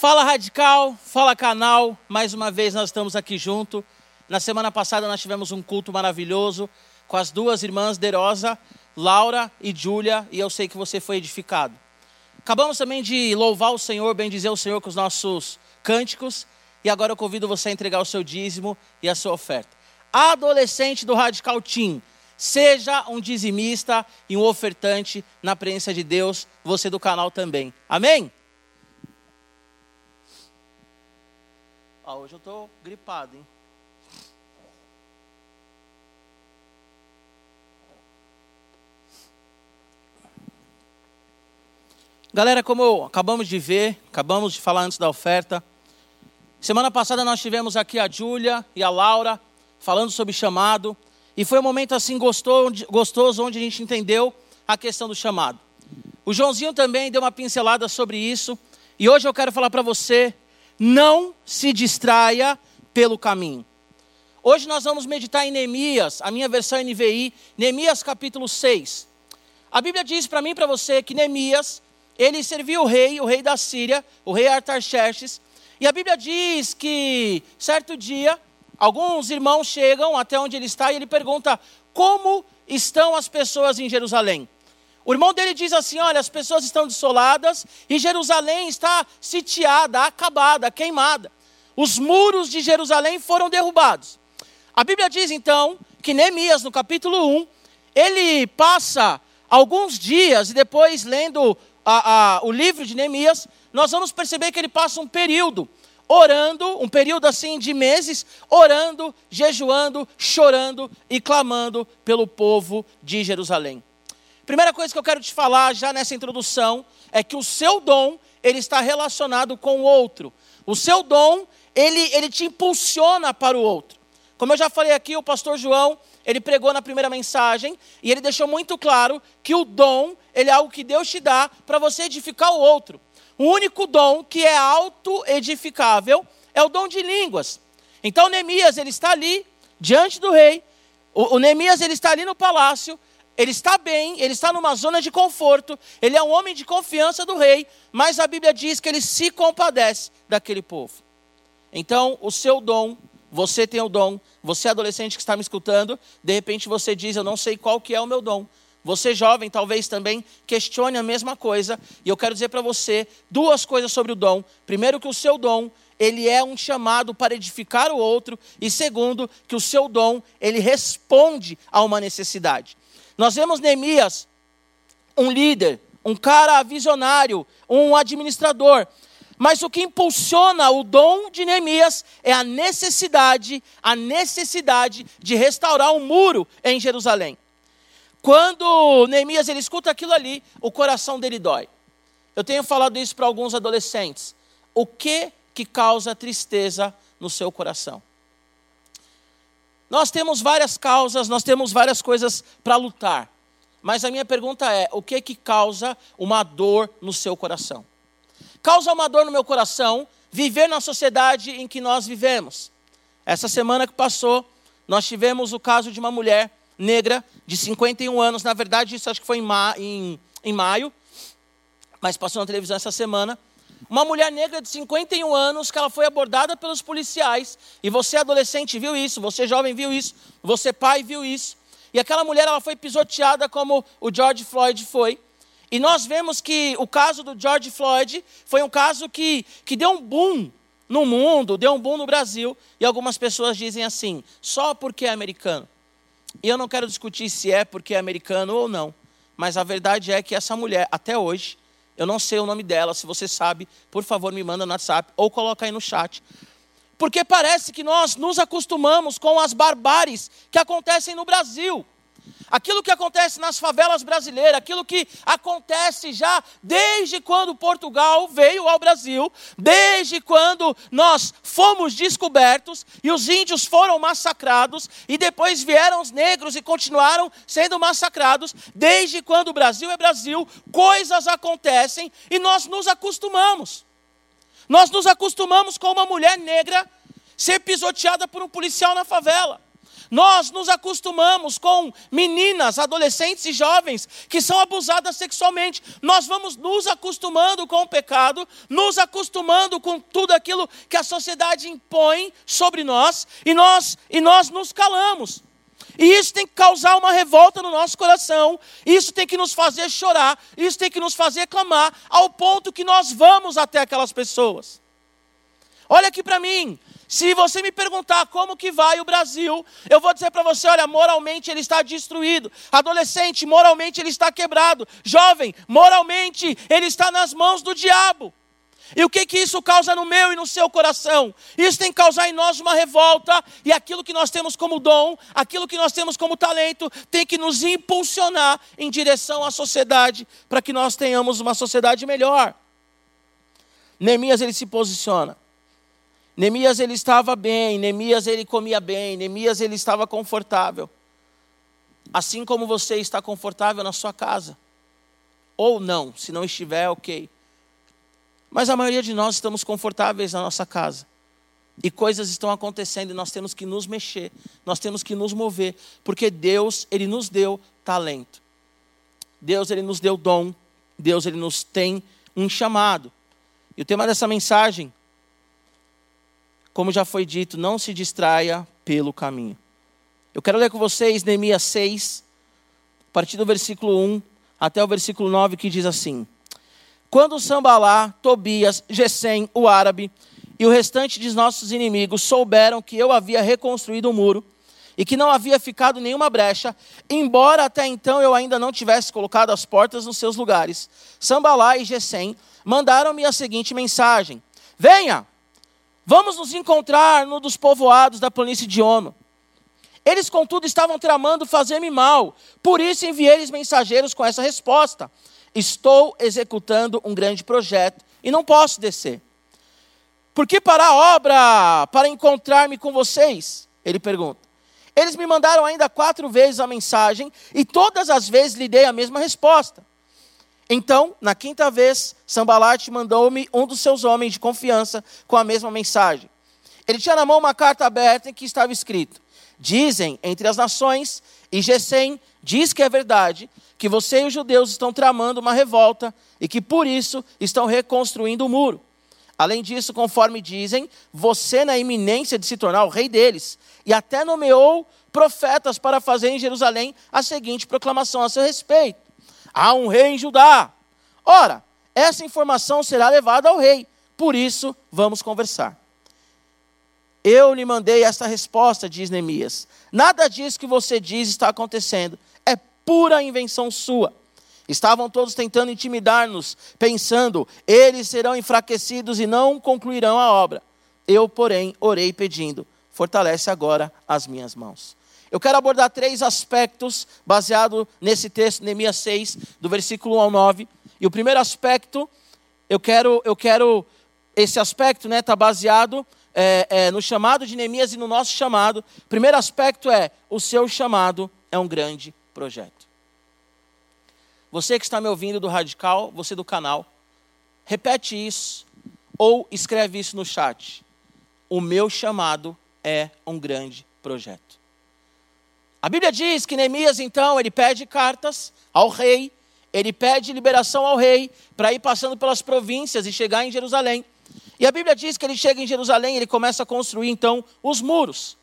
Fala Radical, fala canal, mais uma vez nós estamos aqui junto. Na semana passada nós tivemos um culto maravilhoso com as duas irmãs Derosa, Laura e Júlia, e eu sei que você foi edificado. Acabamos também de louvar o Senhor, bendizer o Senhor com os nossos cânticos, e agora eu convido você a entregar o seu dízimo e a sua oferta. Adolescente do Radical Team, seja um dizimista e um ofertante na presença de Deus, você do canal também. Amém? Ah, hoje eu estou gripado, hein? Galera, como acabamos de ver, acabamos de falar antes da oferta. Semana passada nós tivemos aqui a Júlia e a Laura falando sobre chamado. E foi um momento assim gostoso, onde a gente entendeu a questão do chamado. O Joãozinho também deu uma pincelada sobre isso. E hoje eu quero falar para você não se distraia pelo caminho. Hoje nós vamos meditar em Neemias, a minha versão NVI, Neemias capítulo 6. A Bíblia diz para mim e para você que Neemias, ele serviu o rei, o rei da Síria, o rei Artaxerxes, e a Bíblia diz que certo dia, alguns irmãos chegam até onde ele está e ele pergunta: "Como estão as pessoas em Jerusalém?" O irmão dele diz assim: Olha, as pessoas estão desoladas e Jerusalém está sitiada, acabada, queimada. Os muros de Jerusalém foram derrubados. A Bíblia diz então que Neemias, no capítulo 1, ele passa alguns dias e depois lendo a, a, o livro de Neemias, nós vamos perceber que ele passa um período orando, um período assim de meses, orando, jejuando, chorando e clamando pelo povo de Jerusalém. Primeira coisa que eu quero te falar já nessa introdução é que o seu dom, ele está relacionado com o outro. O seu dom, ele, ele te impulsiona para o outro. Como eu já falei aqui, o pastor João, ele pregou na primeira mensagem e ele deixou muito claro que o dom, ele é algo que Deus te dá para você edificar o outro. O único dom que é auto-edificável é o dom de línguas. Então Neemias, ele está ali diante do rei. O, o Neemias, ele está ali no palácio ele está bem, ele está numa zona de conforto, ele é um homem de confiança do rei, mas a Bíblia diz que ele se compadece daquele povo. Então, o seu dom, você tem o dom, você adolescente que está me escutando, de repente você diz, eu não sei qual que é o meu dom. Você jovem talvez também questione a mesma coisa, e eu quero dizer para você duas coisas sobre o dom. Primeiro que o seu dom, ele é um chamado para edificar o outro, e segundo, que o seu dom, ele responde a uma necessidade. Nós vemos Neemias, um líder, um cara visionário, um administrador. Mas o que impulsiona o dom de Neemias é a necessidade, a necessidade de restaurar um muro em Jerusalém. Quando Neemias ele escuta aquilo ali, o coração dele dói. Eu tenho falado isso para alguns adolescentes. O que que causa tristeza no seu coração? Nós temos várias causas, nós temos várias coisas para lutar. Mas a minha pergunta é: o que que causa uma dor no seu coração? Causa uma dor no meu coração viver na sociedade em que nós vivemos. Essa semana que passou, nós tivemos o caso de uma mulher negra de 51 anos, na verdade, isso acho que foi em, ma em, em maio, mas passou na televisão essa semana. Uma mulher negra de 51 anos que ela foi abordada pelos policiais. E você adolescente viu isso, você jovem viu isso, você pai viu isso. E aquela mulher ela foi pisoteada como o George Floyd foi. E nós vemos que o caso do George Floyd foi um caso que, que deu um boom no mundo, deu um boom no Brasil. E algumas pessoas dizem assim, só porque é americano. E eu não quero discutir se é porque é americano ou não. Mas a verdade é que essa mulher, até hoje, eu não sei o nome dela, se você sabe, por favor, me manda no WhatsApp ou coloca aí no chat. Porque parece que nós nos acostumamos com as barbáries que acontecem no Brasil. Aquilo que acontece nas favelas brasileiras, aquilo que acontece já desde quando Portugal veio ao Brasil, desde quando nós fomos descobertos e os índios foram massacrados e depois vieram os negros e continuaram sendo massacrados, desde quando o Brasil é Brasil, coisas acontecem e nós nos acostumamos. Nós nos acostumamos com uma mulher negra ser pisoteada por um policial na favela. Nós nos acostumamos com meninas, adolescentes e jovens que são abusadas sexualmente. Nós vamos nos acostumando com o pecado, nos acostumando com tudo aquilo que a sociedade impõe sobre nós e nós e nós nos calamos. E isso tem que causar uma revolta no nosso coração, isso tem que nos fazer chorar, isso tem que nos fazer clamar, ao ponto que nós vamos até aquelas pessoas. Olha aqui para mim, se você me perguntar como que vai o Brasil, eu vou dizer para você, olha, moralmente ele está destruído. Adolescente, moralmente ele está quebrado. Jovem, moralmente ele está nas mãos do diabo. E o que que isso causa no meu e no seu coração? Isso tem que causar em nós uma revolta, e aquilo que nós temos como dom, aquilo que nós temos como talento, tem que nos impulsionar em direção à sociedade, para que nós tenhamos uma sociedade melhor. Neemias ele se posiciona. Neemias ele estava bem, Neemias ele comia bem, Neemias ele estava confortável. Assim como você está confortável na sua casa. Ou não, se não estiver, ok. Mas a maioria de nós estamos confortáveis na nossa casa. E coisas estão acontecendo e nós temos que nos mexer, nós temos que nos mover, porque Deus, ele nos deu talento. Deus, ele nos deu dom. Deus, ele nos tem um chamado. E o tema dessa mensagem, como já foi dito, não se distraia pelo caminho. Eu quero ler com vocês Neemias 6, a partir do versículo 1 até o versículo 9, que diz assim: quando Sambalá, Tobias, Gesem, o árabe, e o restante de nossos inimigos souberam que eu havia reconstruído o muro e que não havia ficado nenhuma brecha, embora até então eu ainda não tivesse colocado as portas nos seus lugares, Sambalá e Gesem mandaram-me a seguinte mensagem: Venha, vamos nos encontrar no dos povoados da planície de Ono. Eles, contudo, estavam tramando fazer-me mal, por isso enviei-lhes mensageiros com essa resposta. Estou executando um grande projeto e não posso descer. Por que parar a obra para encontrar-me com vocês? Ele pergunta. Eles me mandaram ainda quatro vezes a mensagem e todas as vezes lhe dei a mesma resposta. Então, na quinta vez, Sambalate mandou-me um dos seus homens de confiança com a mesma mensagem. Ele tinha na mão uma carta aberta em que estava escrito: Dizem entre as nações, e Gesem diz que é verdade, que você e os judeus estão tramando uma revolta e que por isso estão reconstruindo o muro. Além disso, conforme dizem, você na iminência de se tornar o rei deles, e até nomeou profetas para fazer em Jerusalém a seguinte proclamação a seu respeito: Há um rei em Judá. Ora, essa informação será levada ao rei, por isso vamos conversar. Eu lhe mandei esta resposta, diz Neemias. Nada disso que você diz está acontecendo pura invenção sua. Estavam todos tentando intimidar-nos, pensando, eles serão enfraquecidos e não concluirão a obra. Eu, porém, orei pedindo, fortalece agora as minhas mãos. Eu quero abordar três aspectos baseado nesse texto, Neemias 6, do versículo 1 ao 9. E o primeiro aspecto, eu quero, eu quero esse aspecto está né, tá baseado é, é, no chamado de Neemias e no nosso chamado. Primeiro aspecto é: o seu chamado é um grande projeto. Você que está me ouvindo do Radical, você do canal, repete isso ou escreve isso no chat. O meu chamado é um grande projeto. A Bíblia diz que Neemias, então, ele pede cartas ao rei, ele pede liberação ao rei para ir passando pelas províncias e chegar em Jerusalém. E a Bíblia diz que ele chega em Jerusalém, ele começa a construir então os muros.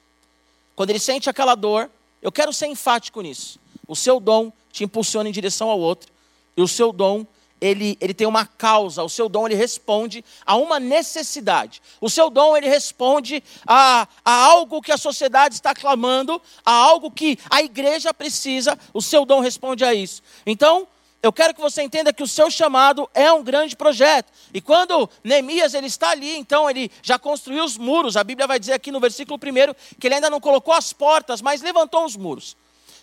Quando ele sente aquela dor, eu quero ser enfático nisso. O seu dom te impulsiona em direção ao outro. E o seu dom, ele, ele tem uma causa. O seu dom, ele responde a uma necessidade. O seu dom, ele responde a, a algo que a sociedade está clamando, a algo que a igreja precisa. O seu dom responde a isso. Então, eu quero que você entenda que o seu chamado é um grande projeto. E quando Neemias ele está ali, então ele já construiu os muros. A Bíblia vai dizer aqui no versículo 1 que ele ainda não colocou as portas, mas levantou os muros.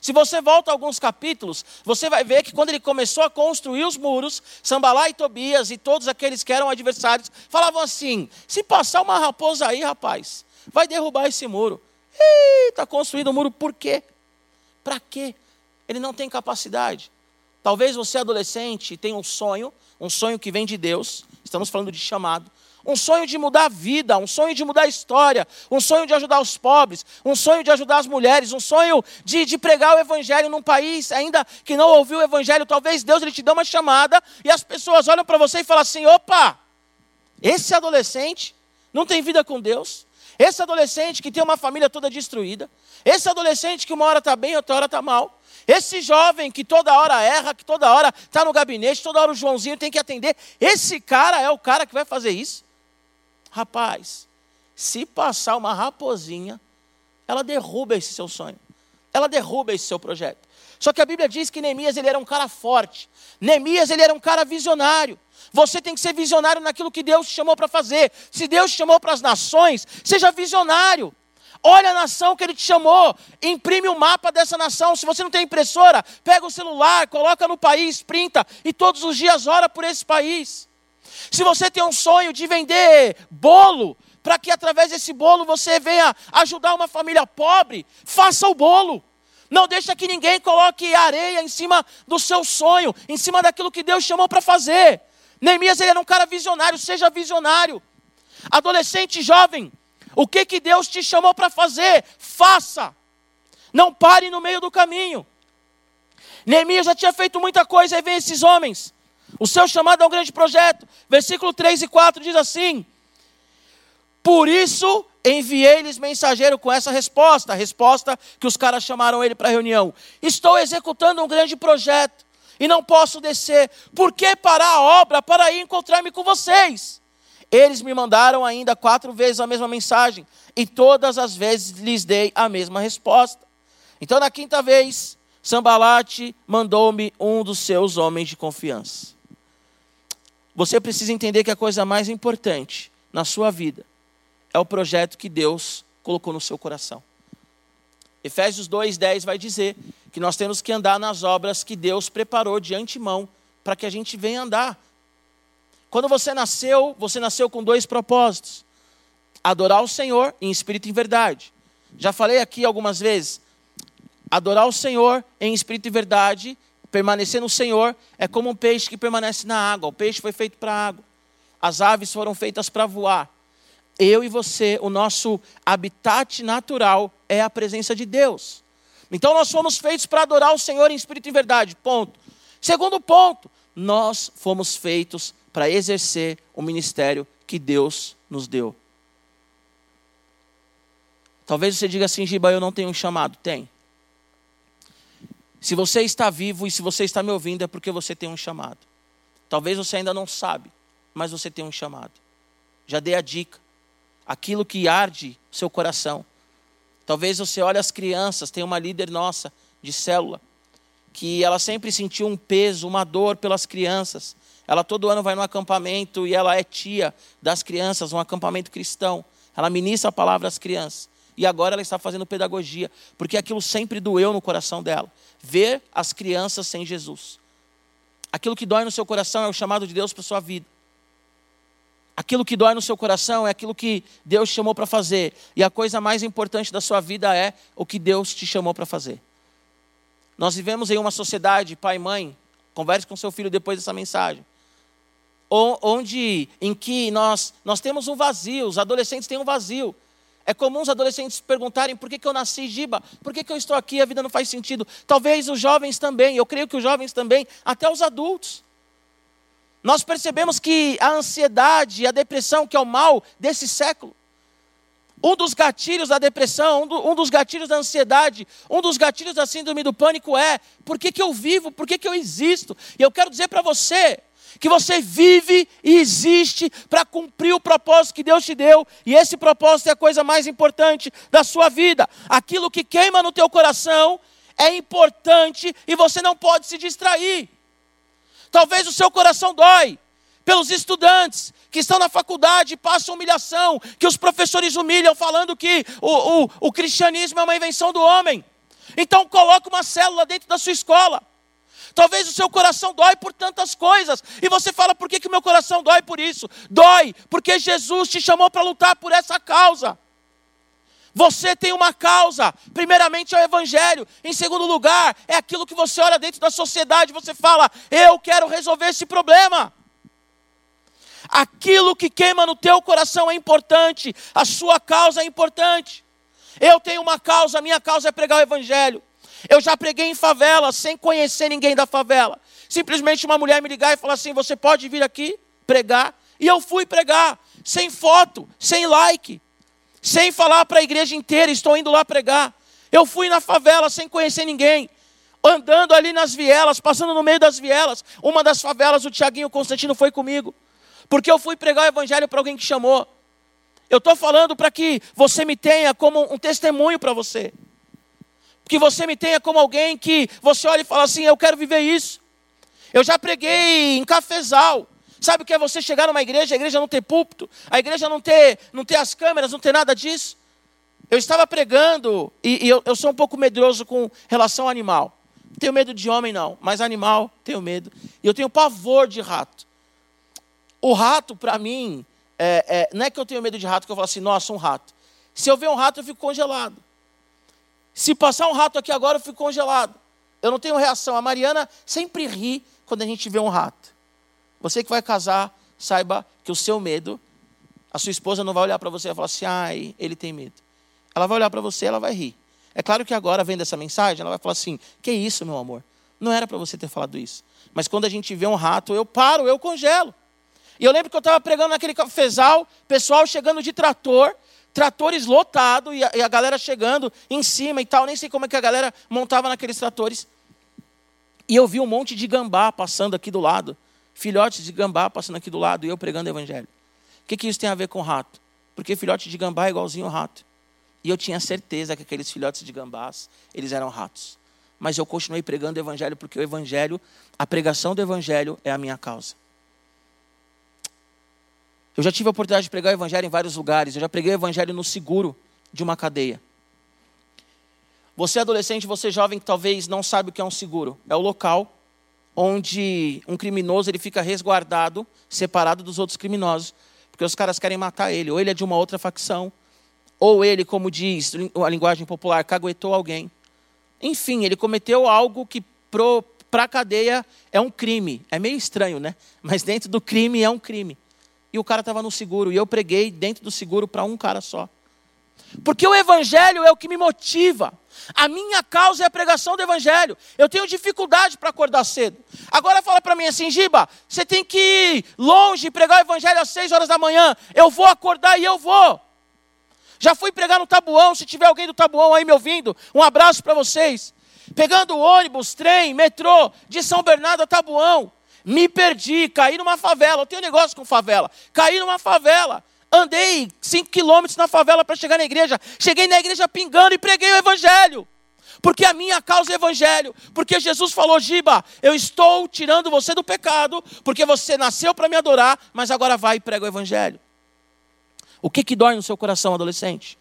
Se você volta alguns capítulos, você vai ver que quando ele começou a construir os muros, Sambalá e Tobias e todos aqueles que eram adversários falavam assim: se passar uma raposa aí, rapaz, vai derrubar esse muro. Está construindo o um muro por quê? Para quê? Ele não tem capacidade. Talvez você, adolescente, tenha um sonho, um sonho que vem de Deus, estamos falando de chamado, um sonho de mudar a vida, um sonho de mudar a história, um sonho de ajudar os pobres, um sonho de ajudar as mulheres, um sonho de, de pregar o evangelho num país ainda que não ouviu o evangelho, talvez Deus ele te dê uma chamada e as pessoas olham para você e falam assim: opa, esse adolescente não tem vida com Deus, esse adolescente que tem uma família toda destruída, esse adolescente que uma hora está bem, outra hora está mal, esse jovem que toda hora erra, que toda hora está no gabinete, toda hora o Joãozinho tem que atender, esse cara é o cara que vai fazer isso? Rapaz, se passar uma raposinha, ela derruba esse seu sonho, ela derruba esse seu projeto. Só que a Bíblia diz que Neemias ele era um cara forte, Neemias ele era um cara visionário. Você tem que ser visionário naquilo que Deus te chamou para fazer. Se Deus te chamou para as nações, seja visionário. Olha a nação que ele te chamou, imprime o um mapa dessa nação. Se você não tem impressora, pega o celular, coloca no país, printa e todos os dias ora por esse país. Se você tem um sonho de vender bolo, para que através desse bolo você venha ajudar uma família pobre, faça o bolo. Não deixa que ninguém coloque areia em cima do seu sonho, em cima daquilo que Deus chamou para fazer. Neemias ele era um cara visionário, seja visionário. Adolescente jovem, o que, que Deus te chamou para fazer? Faça. Não pare no meio do caminho. Neemias já tinha feito muita coisa, aí vem esses homens. O seu chamado é um grande projeto. Versículo 3 e 4 diz assim: Por isso enviei-lhes mensageiro com essa resposta, a resposta que os caras chamaram ele para a reunião. Estou executando um grande projeto e não posso descer. Por que parar a obra para ir encontrar-me com vocês? Eles me mandaram ainda quatro vezes a mesma mensagem, e todas as vezes lhes dei a mesma resposta. Então, na quinta vez, Sambalate mandou-me um dos seus homens de confiança. Você precisa entender que a coisa mais importante na sua vida é o projeto que Deus colocou no seu coração. Efésios 2:10 vai dizer que nós temos que andar nas obras que Deus preparou de antemão para que a gente venha andar. Quando você nasceu, você nasceu com dois propósitos: adorar o Senhor em espírito e em verdade. Já falei aqui algumas vezes. Adorar o Senhor em espírito e verdade, permanecer no Senhor, é como um peixe que permanece na água. O peixe foi feito para a água. As aves foram feitas para voar. Eu e você, o nosso habitat natural é a presença de Deus. Então nós fomos feitos para adorar o Senhor em espírito e verdade. Ponto. Segundo ponto, nós fomos feitos para exercer o ministério que Deus nos deu. Talvez você diga assim, Giba, eu não tenho um chamado. Tem. Se você está vivo e se você está me ouvindo, é porque você tem um chamado. Talvez você ainda não sabe, mas você tem um chamado. Já dei a dica. Aquilo que arde seu coração. Talvez você olhe as crianças, tem uma líder nossa de célula, que ela sempre sentiu um peso, uma dor pelas crianças. Ela todo ano vai no acampamento e ela é tia das crianças, um acampamento cristão. Ela ministra a palavra às crianças. E agora ela está fazendo pedagogia, porque aquilo sempre doeu no coração dela. Ver as crianças sem Jesus. Aquilo que dói no seu coração é o chamado de Deus para sua vida. Aquilo que dói no seu coração é aquilo que Deus chamou para fazer. E a coisa mais importante da sua vida é o que Deus te chamou para fazer. Nós vivemos em uma sociedade, pai e mãe, converse com seu filho depois dessa mensagem onde em que nós, nós temos um vazio, os adolescentes têm um vazio. É comum os adolescentes perguntarem por que, que eu nasci Giba, por que, que eu estou aqui, a vida não faz sentido. Talvez os jovens também, eu creio que os jovens também, até os adultos. Nós percebemos que a ansiedade a depressão, que é o mal desse século, um dos gatilhos da depressão, um, do, um, dos gatilhos da ansiedade, um dos gatilhos da síndrome do pânico é: por que, que eu vivo, por que, que eu existo? E eu quero dizer para você, que você vive e existe para cumprir o propósito que Deus te deu, e esse propósito é a coisa mais importante da sua vida. Aquilo que queima no teu coração é importante e você não pode se distrair. Talvez o seu coração dói pelos estudantes que estão na faculdade, passam humilhação, que os professores humilham, falando que o, o, o cristianismo é uma invenção do homem. Então coloque uma célula dentro da sua escola Talvez o seu coração dói por tantas coisas. E você fala, por que, o meu coração dói por isso? Dói, porque Jesus te chamou para lutar por essa causa. Você tem uma causa, primeiramente é o Evangelho, em segundo lugar, é aquilo que você olha dentro da sociedade, você fala, eu quero resolver esse problema. Aquilo que queima no teu coração é importante, a sua causa é importante. Eu tenho uma causa, a minha causa é pregar o evangelho. Eu já preguei em favela sem conhecer ninguém da favela. Simplesmente uma mulher me ligar e falar assim: "Você pode vir aqui pregar?" E eu fui pregar, sem foto, sem like, sem falar para a igreja inteira, estou indo lá pregar. Eu fui na favela sem conhecer ninguém andando ali nas vielas, passando no meio das vielas. Uma das favelas, o Tiaguinho Constantino foi comigo, porque eu fui pregar o evangelho para alguém que chamou. Eu estou falando para que você me tenha como um testemunho para você. Que você me tenha como alguém que você olha e fala assim: eu quero viver isso. Eu já preguei em cafezal. Sabe o que é você chegar numa igreja, a igreja não ter púlpito, a igreja não ter, não ter as câmeras, não ter nada disso? Eu estava pregando, e, e eu, eu sou um pouco medroso com relação ao animal. Tenho medo de homem, não, mas animal, tenho medo. E eu tenho pavor de rato. O rato, para mim, é, é, não é que eu tenho medo de rato, que eu falo assim, nossa, um rato. Se eu ver um rato, eu fico congelado. Se passar um rato aqui agora, eu fico congelado. Eu não tenho reação. A Mariana sempre ri quando a gente vê um rato. Você que vai casar, saiba que o seu medo, a sua esposa não vai olhar para você e falar assim, ai, ele tem medo. Ela vai olhar para você e ela vai rir. É claro que agora, vendo essa mensagem, ela vai falar assim: Que isso, meu amor? Não era para você ter falado isso. Mas quando a gente vê um rato, eu paro, eu congelo. E eu lembro que eu estava pregando naquele cafezal, pessoal chegando de trator, tratores lotados, e, e a, galera chegando em cima e tal. Nem sei como é que a galera montava naqueles tratores. E eu vi um monte de gambá passando aqui do lado, filhotes de gambá passando aqui do lado, e eu pregando o evangelho. O que, que isso tem a ver com rato? Porque filhote de gambá é igualzinho ao rato. E eu tinha certeza que aqueles filhotes de gambás, eles eram ratos. Mas eu continuei pregando o evangelho porque o evangelho, a pregação do evangelho é a minha causa. Eu já tive a oportunidade de pregar o evangelho em vários lugares. Eu já preguei o evangelho no seguro de uma cadeia. Você adolescente, você jovem que talvez não sabe o que é um seguro. É o local onde um criminoso ele fica resguardado, separado dos outros criminosos, porque os caras querem matar ele, ou ele é de uma outra facção, ou ele, como diz a linguagem popular, caguetou alguém. Enfim, ele cometeu algo que para a cadeia é um crime. É meio estranho, né? Mas dentro do crime é um crime. E o cara estava no seguro. E eu preguei dentro do seguro para um cara só. Porque o evangelho é o que me motiva. A minha causa é a pregação do evangelho. Eu tenho dificuldade para acordar cedo. Agora fala para mim assim, Giba, você tem que ir longe e pregar o evangelho às seis horas da manhã. Eu vou acordar e eu vou. Já fui pregar no Tabuão, se tiver alguém do Tabuão aí me ouvindo, um abraço para vocês. Pegando ônibus, trem, metrô, de São Bernardo a Tabuão. Me perdi, caí numa favela. Eu tenho negócio com favela. Caí numa favela. Andei cinco quilômetros na favela para chegar na igreja. Cheguei na igreja pingando e preguei o evangelho. Porque a minha causa é evangelho. Porque Jesus falou: Giba, eu estou tirando você do pecado, porque você nasceu para me adorar, mas agora vai e prega o evangelho. O que, que dói no seu coração, adolescente?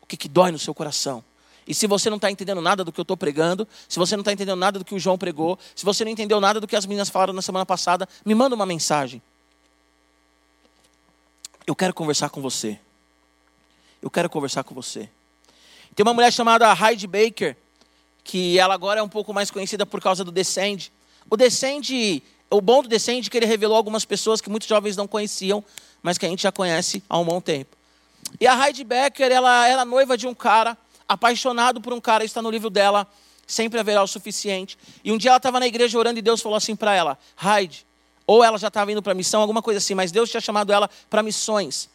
O que, que dói no seu coração? E se você não está entendendo nada do que eu estou pregando, se você não está entendendo nada do que o João pregou, se você não entendeu nada do que as meninas falaram na semana passada, me manda uma mensagem. Eu quero conversar com você. Eu quero conversar com você. Tem uma mulher chamada Heidi Baker, que ela agora é um pouco mais conhecida por causa do Descend. O Descend, o bom do Descend é que ele revelou algumas pessoas que muitos jovens não conheciam mas que a gente já conhece há um bom tempo. E a Heidi Becker, ela era noiva de um cara, apaixonado por um cara, está no livro dela, sempre haverá o suficiente. E um dia ela estava na igreja orando e Deus falou assim para ela, Heidi, ou ela já estava indo para missão, alguma coisa assim, mas Deus tinha chamado ela para missões.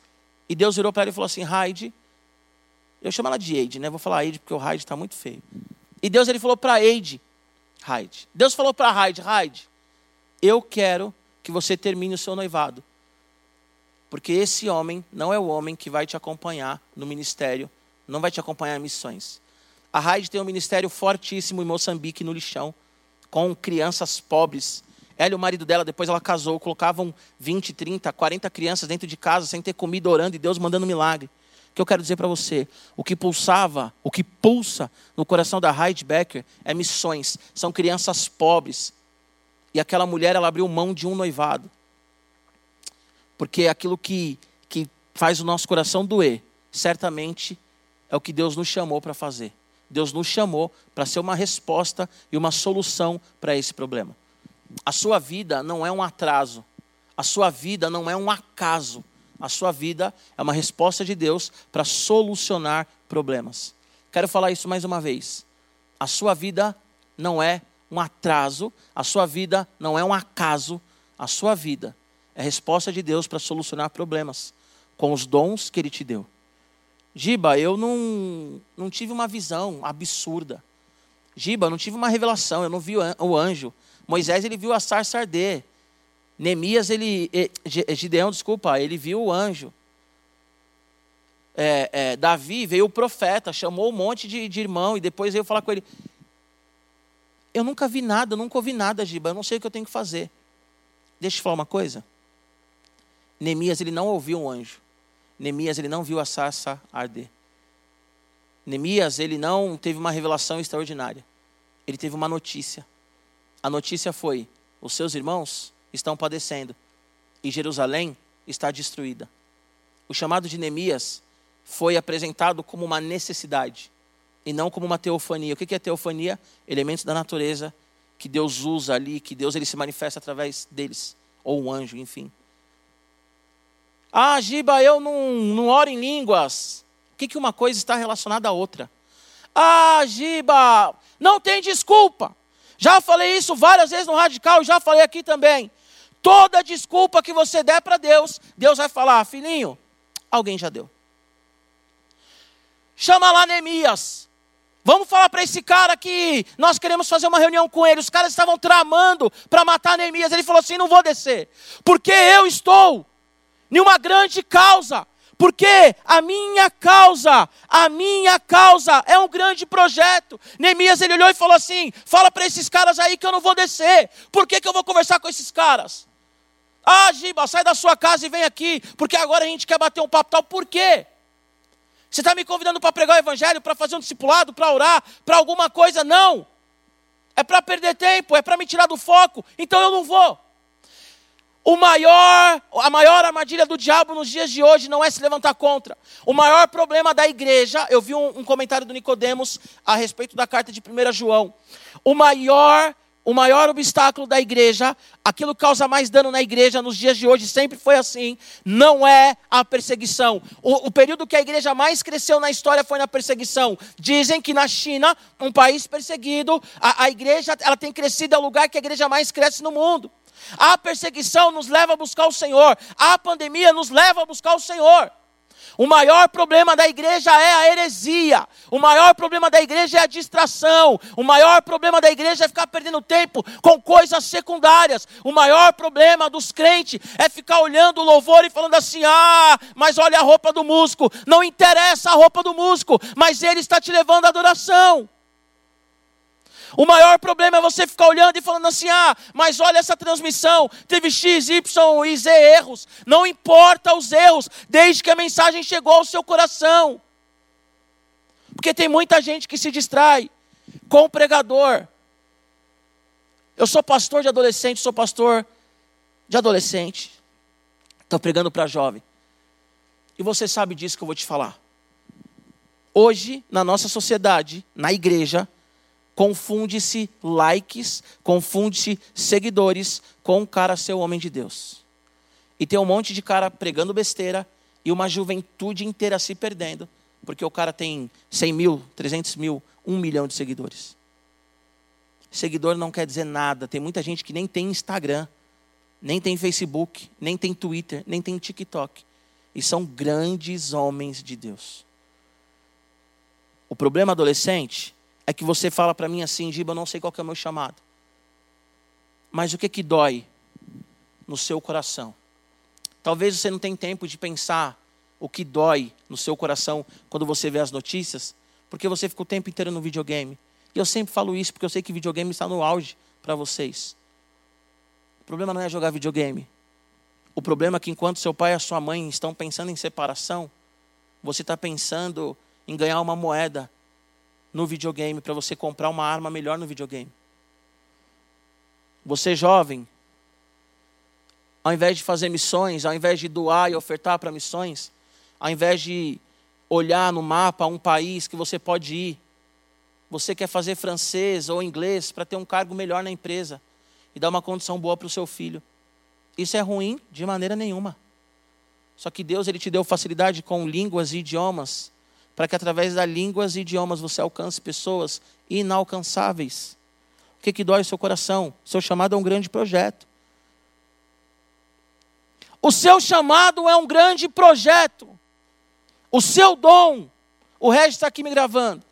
E Deus virou para ela e falou assim, Heidi, eu chamo ela de Eide, né? Vou falar Eide porque o Heidi está muito feio. E Deus ele falou para Eide, Heidi. Deus falou para Heidi, Heidi, eu quero que você termine o seu noivado. Porque esse homem não é o homem que vai te acompanhar no ministério, não vai te acompanhar em missões. A Raide tem um ministério fortíssimo em Moçambique, no lixão, com crianças pobres. Ela e o marido dela, depois ela casou, colocavam 20, 30, 40 crianças dentro de casa, sem ter comida, orando e Deus mandando milagre. O que eu quero dizer para você, o que pulsava, o que pulsa no coração da Heidi Becker é missões. São crianças pobres. E aquela mulher, ela abriu mão de um noivado porque aquilo que, que faz o nosso coração doer, certamente é o que Deus nos chamou para fazer. Deus nos chamou para ser uma resposta e uma solução para esse problema. A sua vida não é um atraso. A sua vida não é um acaso. A sua vida é uma resposta de Deus para solucionar problemas. Quero falar isso mais uma vez. A sua vida não é um atraso, a sua vida não é um acaso, a sua vida é resposta de Deus para solucionar problemas com os dons que Ele te deu. Giba, eu não, não tive uma visão absurda. Giba, eu não tive uma revelação, eu não vi o anjo. Moisés, ele viu a sarça arder. Neemias, ele, Gideão, desculpa, ele viu o anjo. É, é, Davi veio o profeta, chamou um monte de, de irmão e depois veio falar com ele. Eu nunca vi nada, eu nunca ouvi nada, Giba, eu não sei o que eu tenho que fazer. Deixa eu te falar uma coisa. Neemias, ele não ouviu um anjo. Neemias, ele não viu a sarça arder. Neemias, ele não teve uma revelação extraordinária. Ele teve uma notícia. A notícia foi: os seus irmãos estão padecendo e Jerusalém está destruída. O chamado de Neemias foi apresentado como uma necessidade e não como uma teofania. O que é teofania? Elementos da natureza que Deus usa ali, que Deus ele se manifesta através deles, ou um anjo, enfim. Ah, Giba, eu não, não oro em línguas. O que, que uma coisa está relacionada à outra? Ah, Giba, não tem desculpa. Já falei isso várias vezes no Radical, já falei aqui também. Toda desculpa que você der para Deus, Deus vai falar, filhinho, alguém já deu. Chama lá Neemias. Vamos falar para esse cara que nós queremos fazer uma reunião com ele. Os caras estavam tramando para matar Neemias. Ele falou assim: não vou descer, porque eu estou em uma grande causa. Porque a minha causa, a minha causa é um grande projeto. Neemias ele olhou e falou assim: fala para esses caras aí que eu não vou descer. Por que, que eu vou conversar com esses caras? Ah, Giba, sai da sua casa e vem aqui, porque agora a gente quer bater um papo tal. Por quê? Você está me convidando para pregar o evangelho, para fazer um discipulado, para orar, para alguma coisa? Não. É para perder tempo, é para me tirar do foco, então eu não vou. O maior, a maior armadilha do diabo nos dias de hoje não é se levantar contra. O maior problema da igreja, eu vi um, um comentário do Nicodemos a respeito da carta de 1 João. O maior o maior obstáculo da igreja, aquilo que causa mais dano na igreja nos dias de hoje, sempre foi assim, não é a perseguição. O, o, período que a igreja mais cresceu na história foi na perseguição. Dizem que na China, um país perseguido, a, a igreja ela tem crescido, é o lugar que a igreja mais cresce no mundo. A perseguição nos leva a buscar o Senhor, a pandemia nos leva a buscar o Senhor. O maior problema da igreja é a heresia. O maior problema da igreja é a distração. O maior problema da igreja é ficar perdendo tempo com coisas secundárias. O maior problema dos crentes é ficar olhando o louvor e falando assim: ah, mas olha a roupa do músico. Não interessa a roupa do músico, mas ele está te levando à adoração. O maior problema é você ficar olhando e falando assim: ah, mas olha essa transmissão, teve X, Y e Z erros. Não importa os erros, desde que a mensagem chegou ao seu coração. Porque tem muita gente que se distrai com o pregador. Eu sou pastor de adolescente, sou pastor de adolescente. Estou pregando para jovem. E você sabe disso que eu vou te falar. Hoje, na nossa sociedade, na igreja, Confunde-se likes, confunde-se seguidores com o cara ser homem de Deus. E tem um monte de cara pregando besteira e uma juventude inteira se perdendo, porque o cara tem 100 mil, 300 mil, 1 milhão de seguidores. Seguidor não quer dizer nada. Tem muita gente que nem tem Instagram, nem tem Facebook, nem tem Twitter, nem tem TikTok. E são grandes homens de Deus. O problema adolescente é que você fala para mim assim, Giba, eu não sei qual é o meu chamado. Mas o que que dói no seu coração? Talvez você não tenha tempo de pensar o que dói no seu coração quando você vê as notícias, porque você fica o tempo inteiro no videogame. E eu sempre falo isso porque eu sei que videogame está no auge para vocês. O problema não é jogar videogame. O problema é que enquanto seu pai e a sua mãe estão pensando em separação, você está pensando em ganhar uma moeda no videogame, para você comprar uma arma melhor no videogame. Você jovem, ao invés de fazer missões, ao invés de doar e ofertar para missões, ao invés de olhar no mapa um país que você pode ir, você quer fazer francês ou inglês para ter um cargo melhor na empresa e dar uma condição boa para o seu filho. Isso é ruim de maneira nenhuma. Só que Deus ele te deu facilidade com línguas e idiomas, para que através das línguas e idiomas você alcance pessoas inalcançáveis. O que, que dói o seu coração? Seu chamado é um grande projeto. O seu chamado é um grande projeto. O seu dom. O Regis está aqui me gravando.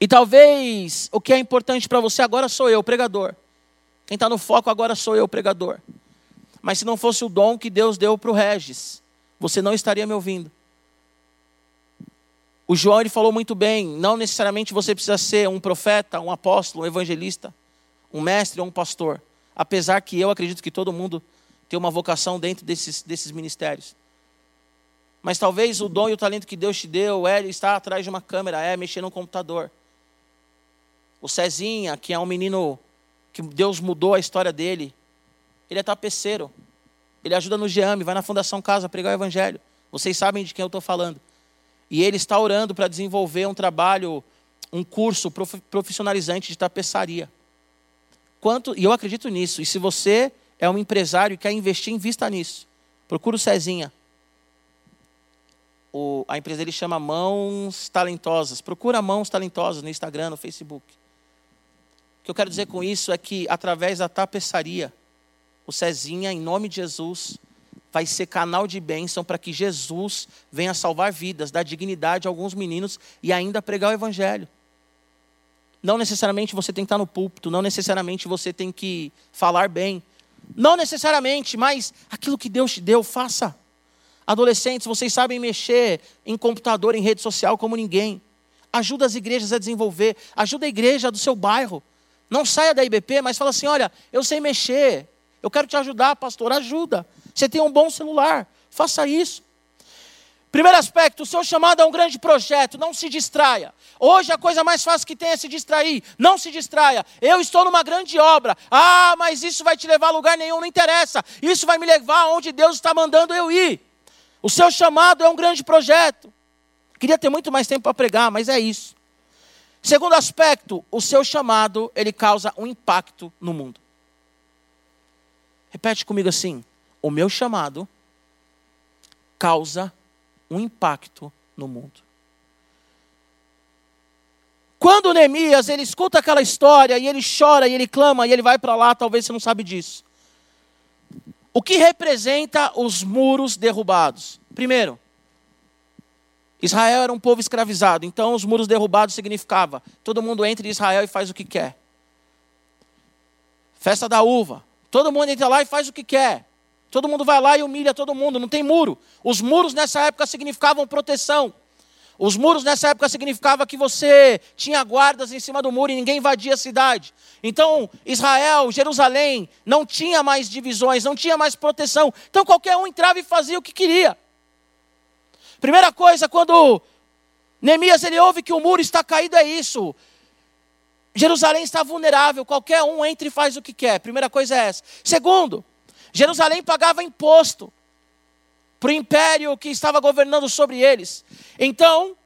E talvez o que é importante para você agora sou eu, pregador. Quem está no foco agora sou eu, pregador. Mas se não fosse o dom que Deus deu para o Regis, você não estaria me ouvindo. O João ele falou muito bem: não necessariamente você precisa ser um profeta, um apóstolo, um evangelista, um mestre ou um pastor. Apesar que eu acredito que todo mundo tem uma vocação dentro desses, desses ministérios. Mas talvez o dom e o talento que Deus te deu é estar atrás de uma câmera, é mexer no computador. O Cezinha, que é um menino que Deus mudou a história dele. Ele é tapeceiro. Ele ajuda no GEAME, vai na Fundação Casa pregar o Evangelho. Vocês sabem de quem eu estou falando. E ele está orando para desenvolver um trabalho, um curso profissionalizante de tapeçaria. Quanto, e eu acredito nisso. E se você é um empresário e quer investir, invista nisso. Procura o Cezinha. O, a empresa dele chama Mãos Talentosas. Procura Mãos Talentosas no Instagram, no Facebook que eu quero dizer com isso é que, através da tapeçaria, o Cezinha, em nome de Jesus, vai ser canal de bênção para que Jesus venha salvar vidas, dar dignidade a alguns meninos e ainda pregar o Evangelho. Não necessariamente você tem que estar no púlpito, não necessariamente você tem que falar bem, não necessariamente, mas aquilo que Deus te deu, faça. Adolescentes, vocês sabem mexer em computador, em rede social como ninguém. Ajuda as igrejas a desenvolver, ajuda a igreja do seu bairro. Não saia da IBP, mas fala assim: olha, eu sei mexer, eu quero te ajudar, pastor, ajuda. Você tem um bom celular, faça isso. Primeiro aspecto, o seu chamado é um grande projeto, não se distraia. Hoje a coisa mais fácil que tem é se distrair. Não se distraia. Eu estou numa grande obra. Ah, mas isso vai te levar a lugar nenhum, não interessa. Isso vai me levar aonde Deus está mandando eu ir. O seu chamado é um grande projeto. Queria ter muito mais tempo para pregar, mas é isso. Segundo aspecto, o seu chamado, ele causa um impacto no mundo. Repete comigo assim: o meu chamado causa um impacto no mundo. Quando Neemias ele escuta aquela história e ele chora e ele clama e ele vai para lá, talvez você não sabe disso. O que representa os muros derrubados? Primeiro, Israel era um povo escravizado, então os muros derrubados significava todo mundo entra em Israel e faz o que quer. Festa da uva, todo mundo entra lá e faz o que quer. Todo mundo vai lá e humilha todo mundo, não tem muro. Os muros nessa época significavam proteção. Os muros nessa época significava que você tinha guardas em cima do muro e ninguém invadia a cidade. Então, Israel, Jerusalém, não tinha mais divisões, não tinha mais proteção. Então qualquer um entrava e fazia o que queria. Primeira coisa, quando Neemias ele ouve que o muro está caído, é isso. Jerusalém está vulnerável, qualquer um entra e faz o que quer. Primeira coisa é essa. Segundo, Jerusalém pagava imposto para o império que estava governando sobre eles. Então,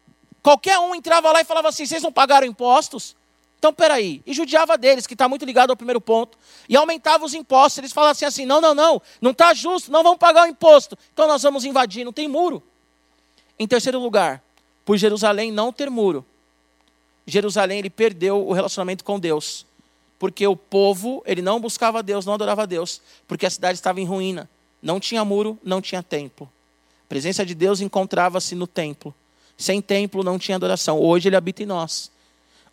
qualquer um entrava lá e falava assim: vocês não pagaram impostos? Então, peraí. E judiava deles, que está muito ligado ao primeiro ponto. E aumentava os impostos. Eles falavam assim: não, não, não, não está justo, não vamos pagar o imposto. Então nós vamos invadir, não tem muro. Em terceiro lugar, por Jerusalém não ter muro, Jerusalém ele perdeu o relacionamento com Deus. Porque o povo, ele não buscava Deus, não adorava Deus, porque a cidade estava em ruína. Não tinha muro, não tinha templo. A presença de Deus encontrava-se no templo. Sem templo não tinha adoração. Hoje ele habita em nós.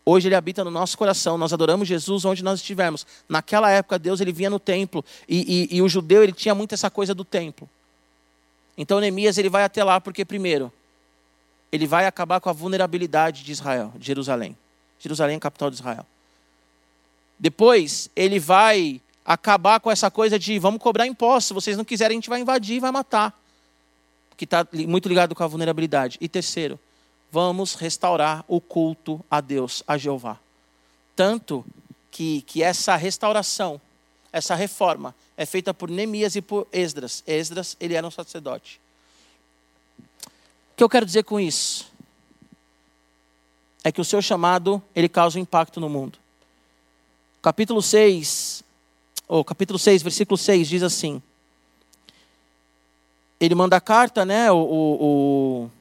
Hoje ele habita no nosso coração. Nós adoramos Jesus onde nós estivermos. Naquela época Deus ele vinha no templo e, e, e o judeu ele tinha muito essa coisa do templo. Então Neemias ele vai até lá porque primeiro ele vai acabar com a vulnerabilidade de Israel, de Jerusalém. Jerusalém é capital de Israel. Depois, ele vai acabar com essa coisa de vamos cobrar impostos. Se vocês não quiserem, a gente vai invadir e vai matar. Que está muito ligado com a vulnerabilidade. E terceiro, vamos restaurar o culto a Deus, a Jeová. Tanto que, que essa restauração, essa reforma, é feita por Neemias e por Esdras. Esdras, ele era um sacerdote que eu quero dizer com isso? É que o seu chamado, ele causa um impacto no mundo. Capítulo 6, ou capítulo 6, versículo 6, diz assim. Ele manda a carta, né? O, o, o,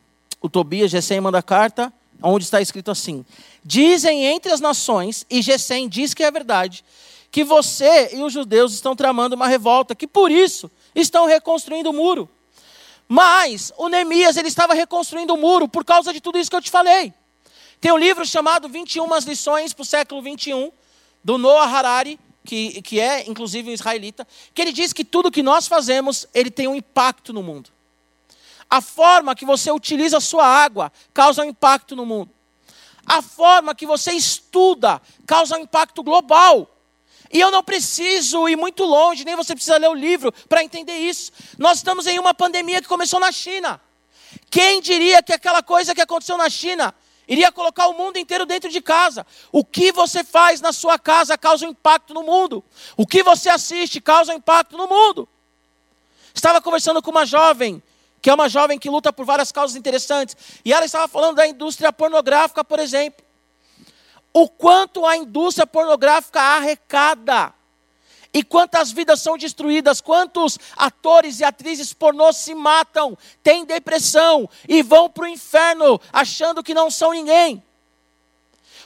o Tobias, Gesem manda a carta, onde está escrito assim: Dizem entre as nações, e Gesem diz que é verdade, que você e os judeus estão tramando uma revolta, que por isso estão reconstruindo o muro. Mas o Neemias ele estava reconstruindo o muro por causa de tudo isso que eu te falei. Tem um livro chamado 21 lições para o século 21, do Noah Harari, que, que é inclusive um israelita, que ele diz que tudo que nós fazemos, ele tem um impacto no mundo. A forma que você utiliza a sua água causa um impacto no mundo. A forma que você estuda causa um impacto global. E eu não preciso ir muito longe, nem você precisa ler o livro para entender isso. Nós estamos em uma pandemia que começou na China. Quem diria que aquela coisa que aconteceu na China iria colocar o mundo inteiro dentro de casa? O que você faz na sua casa causa um impacto no mundo. O que você assiste causa um impacto no mundo. Estava conversando com uma jovem, que é uma jovem que luta por várias causas interessantes, e ela estava falando da indústria pornográfica, por exemplo o quanto a indústria pornográfica arrecada. E quantas vidas são destruídas, quantos atores e atrizes pornô se matam, têm depressão e vão para o inferno achando que não são ninguém.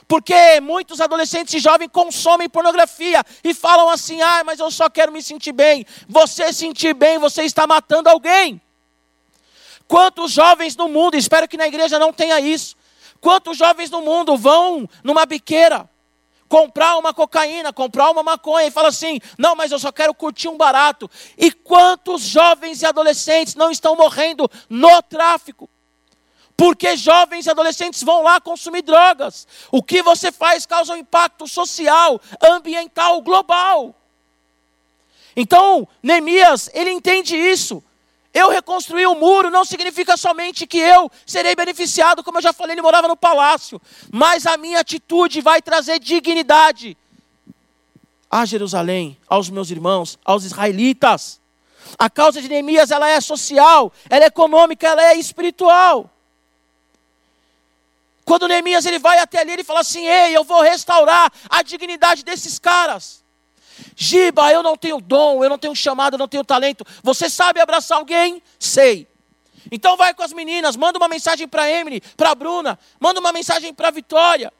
Porque muitos adolescentes e jovens consomem pornografia e falam assim: ah, mas eu só quero me sentir bem. Você sentir bem, você está matando alguém. Quantos jovens no mundo, espero que na igreja não tenha isso, Quantos jovens no mundo vão numa biqueira comprar uma cocaína, comprar uma maconha e falam assim: não, mas eu só quero curtir um barato. E quantos jovens e adolescentes não estão morrendo no tráfico? Porque jovens e adolescentes vão lá consumir drogas. O que você faz causa um impacto social, ambiental, global. Então, Neemias, ele entende isso. Eu reconstruir o muro não significa somente que eu serei beneficiado, como eu já falei, ele morava no palácio, mas a minha atitude vai trazer dignidade a Jerusalém, aos meus irmãos, aos israelitas. A causa de Neemias, ela é social, ela é econômica, ela é espiritual. Quando Neemias ele vai até ali, ele fala assim: "Ei, eu vou restaurar a dignidade desses caras". Giba, eu não tenho dom, eu não tenho chamado, eu não tenho talento. Você sabe abraçar alguém? Sei. Então vai com as meninas, manda uma mensagem para Emily, para Bruna, manda uma mensagem para Vitória.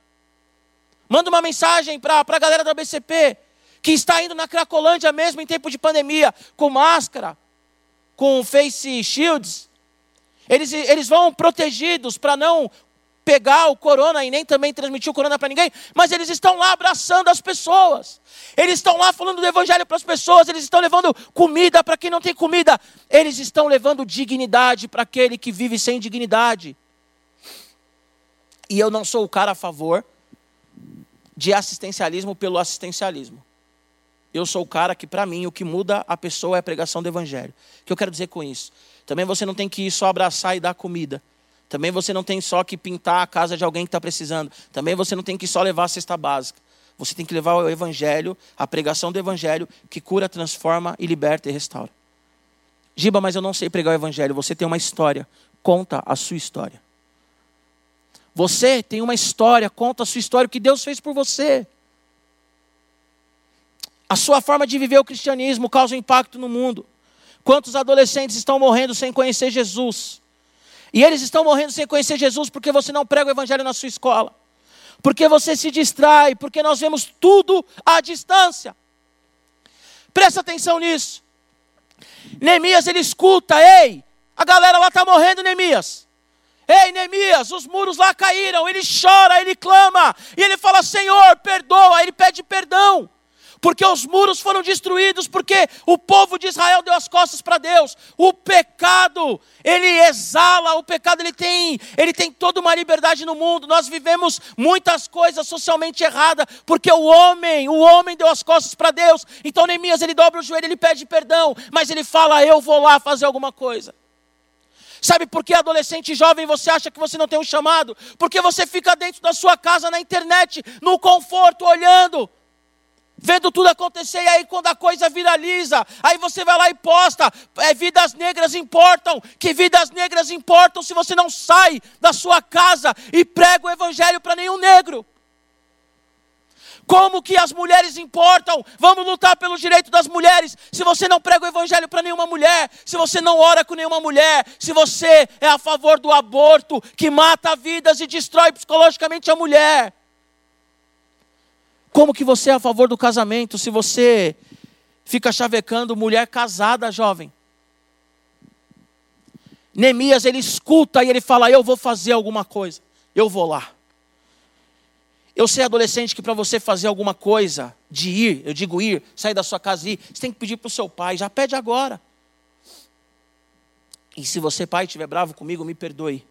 Manda uma mensagem para a galera da BCP, que está indo na Cracolândia mesmo em tempo de pandemia, com máscara, com face shields. Eles, eles vão protegidos para não pegar o corona e nem também transmitir o corona para ninguém, mas eles estão lá abraçando as pessoas. Eles estão lá falando do evangelho para as pessoas, eles estão levando comida para quem não tem comida, eles estão levando dignidade para aquele que vive sem dignidade. E eu não sou o cara a favor de assistencialismo pelo assistencialismo. Eu sou o cara que, para mim, o que muda a pessoa é a pregação do evangelho. O que eu quero dizer com isso? Também você não tem que ir só abraçar e dar comida. Também você não tem só que pintar a casa de alguém que está precisando. Também você não tem que só levar a cesta básica. Você tem que levar o evangelho, a pregação do evangelho, que cura, transforma e liberta e restaura. Giba, mas eu não sei pregar o evangelho. Você tem uma história. Conta a sua história. Você tem uma história, conta a sua história, o que Deus fez por você. A sua forma de viver o cristianismo causa um impacto no mundo. Quantos adolescentes estão morrendo sem conhecer Jesus? E eles estão morrendo sem conhecer Jesus porque você não prega o evangelho na sua escola. Porque você se distrai, porque nós vemos tudo à distância. Presta atenção nisso. Neemias ele escuta, ei, a galera lá está morrendo, Neemias. Ei, Neemias, os muros lá caíram. Ele chora, ele clama, e ele fala: Senhor, perdoa. Ele pede perdão porque os muros foram destruídos, porque o povo de Israel deu as costas para Deus. O pecado, ele exala, o pecado ele tem, ele tem toda uma liberdade no mundo. Nós vivemos muitas coisas socialmente erradas, porque o homem, o homem deu as costas para Deus. Então Neemias ele dobra o joelho, ele pede perdão, mas ele fala: "Eu vou lá fazer alguma coisa". Sabe por que adolescente jovem você acha que você não tem um chamado? Porque você fica dentro da sua casa na internet, no conforto, olhando vendo tudo acontecer, e aí quando a coisa viraliza, aí você vai lá e posta, é, vidas negras importam, que vidas negras importam se você não sai da sua casa e prega o evangelho para nenhum negro. Como que as mulheres importam? Vamos lutar pelo direito das mulheres. Se você não prega o evangelho para nenhuma mulher, se você não ora com nenhuma mulher, se você é a favor do aborto que mata vidas e destrói psicologicamente a mulher. Como que você é a favor do casamento se você fica chavecando mulher casada, jovem? Neemias, ele escuta e ele fala: Eu vou fazer alguma coisa, eu vou lá. Eu sei, adolescente, que para você fazer alguma coisa, de ir, eu digo ir, sair da sua casa e ir, você tem que pedir para o seu pai, já pede agora. E se você, pai, estiver bravo comigo, me perdoe.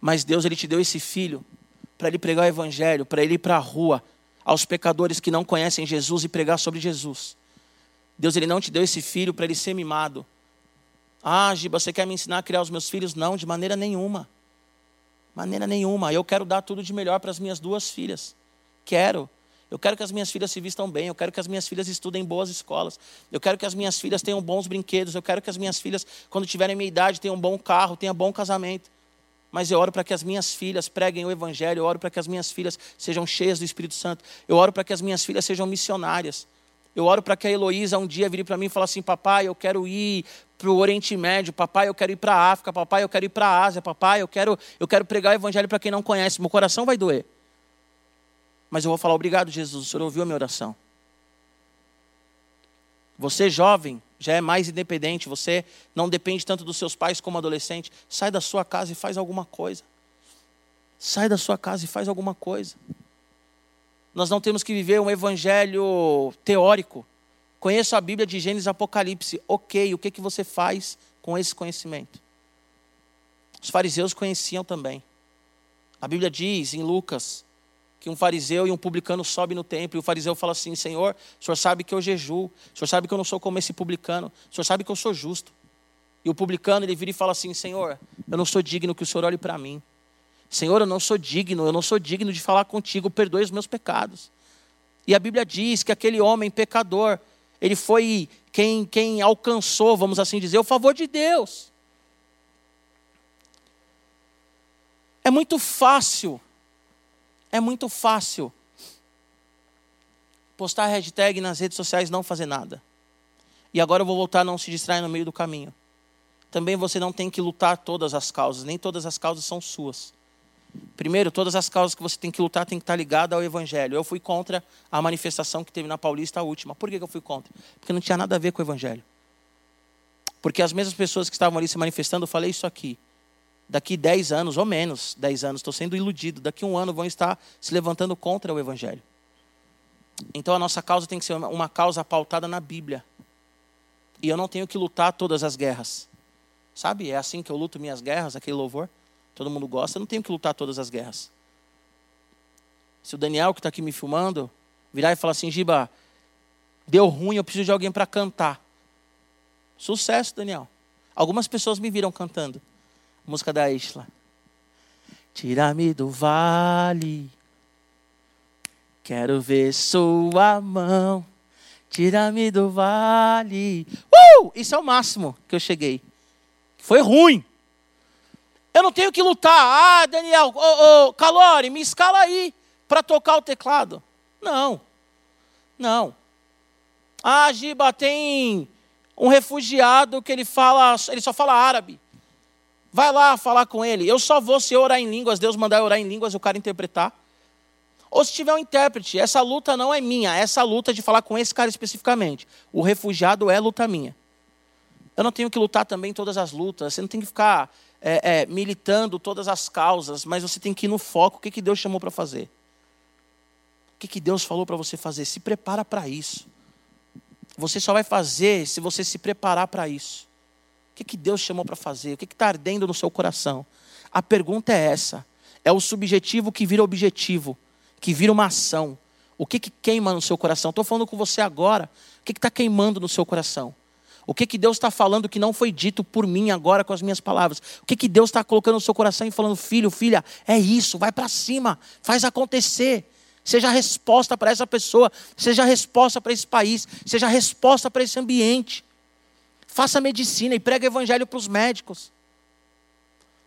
Mas Deus, Ele te deu esse filho para ele pregar o evangelho, para ele ir para a rua aos pecadores que não conhecem Jesus e pregar sobre Jesus. Deus, Ele não te deu esse filho para ele ser mimado. Ah, Giba, você quer me ensinar a criar os meus filhos? Não, de maneira nenhuma. Maneira nenhuma. Eu quero dar tudo de melhor para as minhas duas filhas. Quero. Eu quero que as minhas filhas se vistam bem, eu quero que as minhas filhas estudem em boas escolas, eu quero que as minhas filhas tenham bons brinquedos, eu quero que as minhas filhas, quando tiverem minha idade, tenham um bom carro, tenham um bom casamento. Mas eu oro para que as minhas filhas preguem o Evangelho, eu oro para que as minhas filhas sejam cheias do Espírito Santo, eu oro para que as minhas filhas sejam missionárias. Eu oro para que a Heloísa um dia vire para mim e fale assim: Papai, eu quero ir para o Oriente Médio, papai, eu quero ir para a África, papai, eu quero ir para a Ásia, papai, eu quero, eu quero pregar o Evangelho para quem não conhece. Meu coração vai doer. Mas eu vou falar: Obrigado, Jesus, o Senhor ouviu a minha oração. Você, jovem, já é mais independente, você não depende tanto dos seus pais como adolescente. Sai da sua casa e faz alguma coisa. Sai da sua casa e faz alguma coisa. Nós não temos que viver um evangelho teórico. Conheço a Bíblia de Gênesis Apocalipse. Ok, o que, que você faz com esse conhecimento? Os fariseus conheciam também. A Bíblia diz em Lucas que um fariseu e um publicano sobem no templo e o fariseu fala assim: Senhor, o senhor sabe que eu jejuo, o senhor sabe que eu não sou como esse publicano, o senhor sabe que eu sou justo. E o publicano ele vira e fala assim: Senhor, eu não sou digno que o senhor olhe para mim. Senhor, eu não sou digno, eu não sou digno de falar contigo, perdoe os meus pecados. E a Bíblia diz que aquele homem pecador, ele foi quem, quem alcançou, vamos assim dizer, o favor de Deus. É muito fácil, é muito fácil postar hashtag nas redes sociais não fazer nada. E agora eu vou voltar a não se distrair no meio do caminho. Também você não tem que lutar todas as causas, nem todas as causas são suas. Primeiro, todas as causas que você tem que lutar tem que estar ligada ao Evangelho. Eu fui contra a manifestação que teve na Paulista, a última. Por que eu fui contra? Porque não tinha nada a ver com o Evangelho. Porque as mesmas pessoas que estavam ali se manifestando, eu falei isso aqui. Daqui 10 anos, ou menos 10 anos, estou sendo iludido. Daqui um ano vão estar se levantando contra o Evangelho. Então a nossa causa tem que ser uma causa pautada na Bíblia. E eu não tenho que lutar todas as guerras. Sabe? É assim que eu luto minhas guerras, aquele louvor todo mundo gosta, eu não tenho que lutar todas as guerras. Se o Daniel, que está aqui me filmando, virar e falar assim, Giba, deu ruim, eu preciso de alguém para cantar. Sucesso, Daniel. Algumas pessoas me viram cantando. Música da Isla. Tira-me do vale, quero ver sua mão. Tira-me do vale. Uh! Isso é o máximo que eu cheguei. Foi ruim. Eu não tenho que lutar. Ah, Daniel, oh, oh, Calori, me escala aí para tocar o teclado. Não. Não. Ah, Giba, tem um refugiado que ele fala, ele só fala árabe. Vai lá falar com ele. Eu só vou se orar em línguas, Deus mandar eu orar em línguas, eu quero interpretar. Ou se tiver um intérprete, essa luta não é minha, essa luta de falar com esse cara especificamente. O refugiado é luta minha. Eu não tenho que lutar também todas as lutas, você não tem que ficar é, é, militando todas as causas, mas você tem que ir no foco. O que, que Deus chamou para fazer? O que, que Deus falou para você fazer? Se prepara para isso. Você só vai fazer se você se preparar para isso. O que, que Deus chamou para fazer? O que está ardendo no seu coração? A pergunta é essa: é o subjetivo que vira objetivo, que vira uma ação. O que, que queima no seu coração? Estou falando com você agora. O que está queimando no seu coração? O que, que Deus está falando que não foi dito por mim agora com as minhas palavras? O que, que Deus está colocando no seu coração e falando, filho, filha, é isso, vai para cima, faz acontecer. Seja a resposta para essa pessoa, seja a resposta para esse país, seja a resposta para esse ambiente. Faça medicina e prega evangelho para os médicos.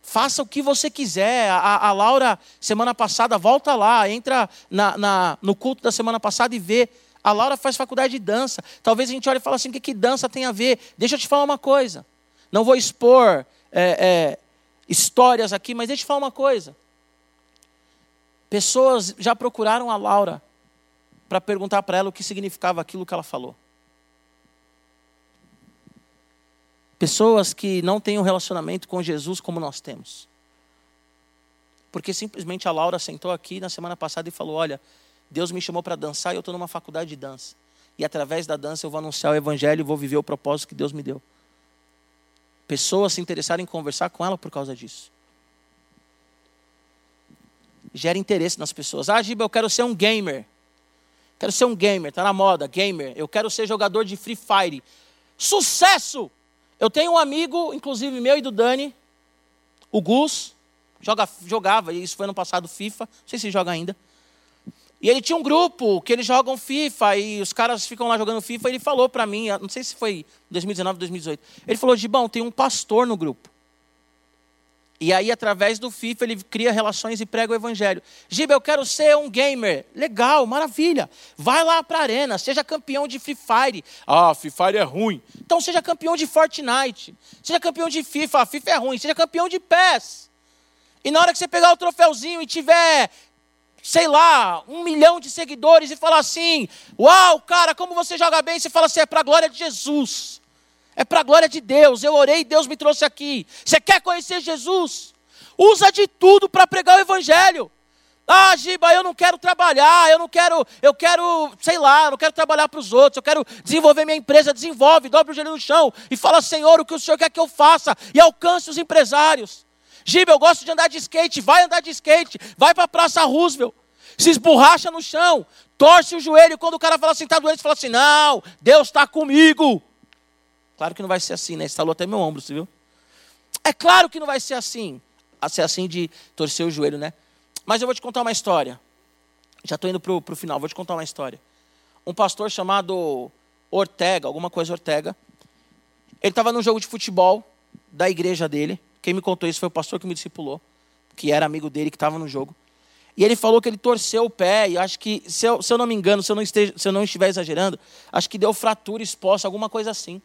faça o que você quiser. A, a Laura, semana passada, volta lá, entra na, na, no culto da semana passada e vê. A Laura faz faculdade de dança. Talvez a gente olhe e fale assim: o que, que dança tem a ver? Deixa eu te falar uma coisa. Não vou expor é, é, histórias aqui, mas deixa eu te falar uma coisa. Pessoas já procuraram a Laura para perguntar para ela o que significava aquilo que ela falou. Pessoas que não têm um relacionamento com Jesus como nós temos. Porque simplesmente a Laura sentou aqui na semana passada e falou: Olha, Deus me chamou para dançar e eu estou numa faculdade de dança. E através da dança eu vou anunciar o Evangelho e vou viver o propósito que Deus me deu. Pessoas se interessaram em conversar com ela por causa disso. Gera interesse nas pessoas. Ah, Giba, eu quero ser um gamer. Quero ser um gamer, está na moda, gamer. Eu quero ser jogador de Free Fire. Sucesso! Eu tenho um amigo, inclusive meu e do Dani, o Gus, joga, jogava, isso foi no passado FIFA, não sei se joga ainda. E ele tinha um grupo que eles jogam FIFA e os caras ficam lá jogando FIFA. Ele falou para mim, não sei se foi 2019, 2018. Ele falou: Gibão, tem um pastor no grupo. E aí, através do FIFA, ele cria relações e prega o evangelho. Giba, eu quero ser um gamer. Legal, maravilha. Vai lá para a arena, seja campeão de Free Fire. Ah, Free Fire é ruim. Então seja campeão de Fortnite. Seja campeão de FIFA. FIFA é ruim. Seja campeão de PES. E na hora que você pegar o troféuzinho e tiver, sei lá, um milhão de seguidores e falar assim: Uau, cara, como você joga bem, você fala assim: é para a glória de Jesus. É para a glória de Deus. Eu orei e Deus me trouxe aqui. Você quer conhecer Jesus? Usa de tudo para pregar o evangelho. Ah, Giba, eu não quero trabalhar, eu não quero, eu quero, sei lá, eu não quero trabalhar para os outros, eu quero desenvolver minha empresa, desenvolve, dobra o joelho no chão e fala, Senhor, o que o Senhor quer que eu faça? E alcance os empresários. Giba, eu gosto de andar de skate, vai andar de skate, vai para a Praça Roosevelt, se esborracha no chão, torce o joelho, e quando o cara fala assim, está doente, fala assim, não, Deus está comigo. Claro que não vai ser assim, né? Estalou até meu ombro, você viu? É claro que não vai ser assim. A ser assim de torcer o joelho, né? Mas eu vou te contar uma história. Já estou indo para o final, vou te contar uma história. Um pastor chamado Ortega, alguma coisa Ortega, ele estava num jogo de futebol da igreja dele. Quem me contou isso foi o pastor que me discipulou, que era amigo dele, que estava no jogo. E ele falou que ele torceu o pé, e acho que, se eu, se eu não me engano, se eu não, esteja, se eu não estiver exagerando, acho que deu fratura exposta, alguma coisa assim.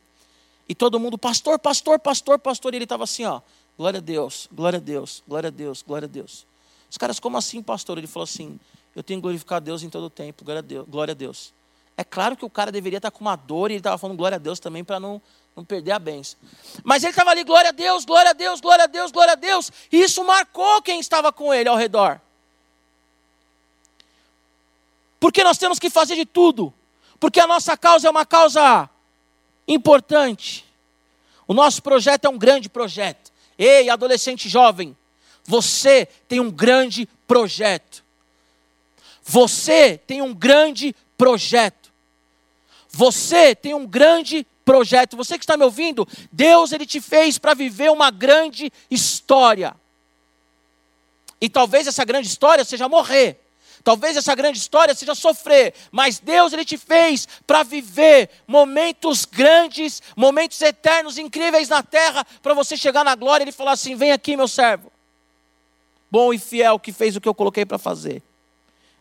E todo mundo, pastor, pastor, pastor, pastor. E ele estava assim, ó. Glória a Deus, glória a Deus, glória a Deus, glória a Deus. Os caras, como assim, pastor? Ele falou assim: Eu tenho que glorificar a Deus em todo o tempo, glória a Deus. Glória a Deus. É claro que o cara deveria estar com uma dor e ele estava falando glória a Deus também para não, não perder a benção. Mas ele estava ali, glória a Deus, glória a Deus, glória a Deus, glória a Deus. E isso marcou quem estava com ele ao redor. Porque nós temos que fazer de tudo. Porque a nossa causa é uma causa importante. O nosso projeto é um grande projeto. Ei, adolescente jovem, você tem um grande projeto. Você tem um grande projeto. Você tem um grande projeto. Você que está me ouvindo, Deus ele te fez para viver uma grande história. E talvez essa grande história seja morrer. Talvez essa grande história seja sofrer, mas Deus ele te fez para viver momentos grandes, momentos eternos, incríveis na terra, para você chegar na glória e ele falar assim: "Vem aqui, meu servo. Bom e fiel que fez o que eu coloquei para fazer".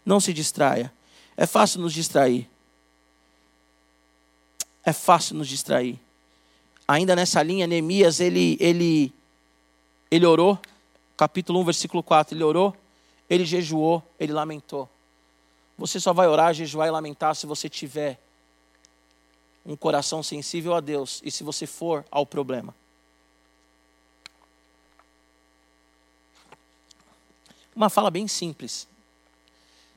Não se distraia. É fácil nos distrair. É fácil nos distrair. Ainda nessa linha, Neemias, ele, ele, ele orou, capítulo 1, versículo 4, ele orou, ele jejuou, ele lamentou. Você só vai orar, jejuar e lamentar se você tiver um coração sensível a Deus e se você for ao problema. Uma fala bem simples.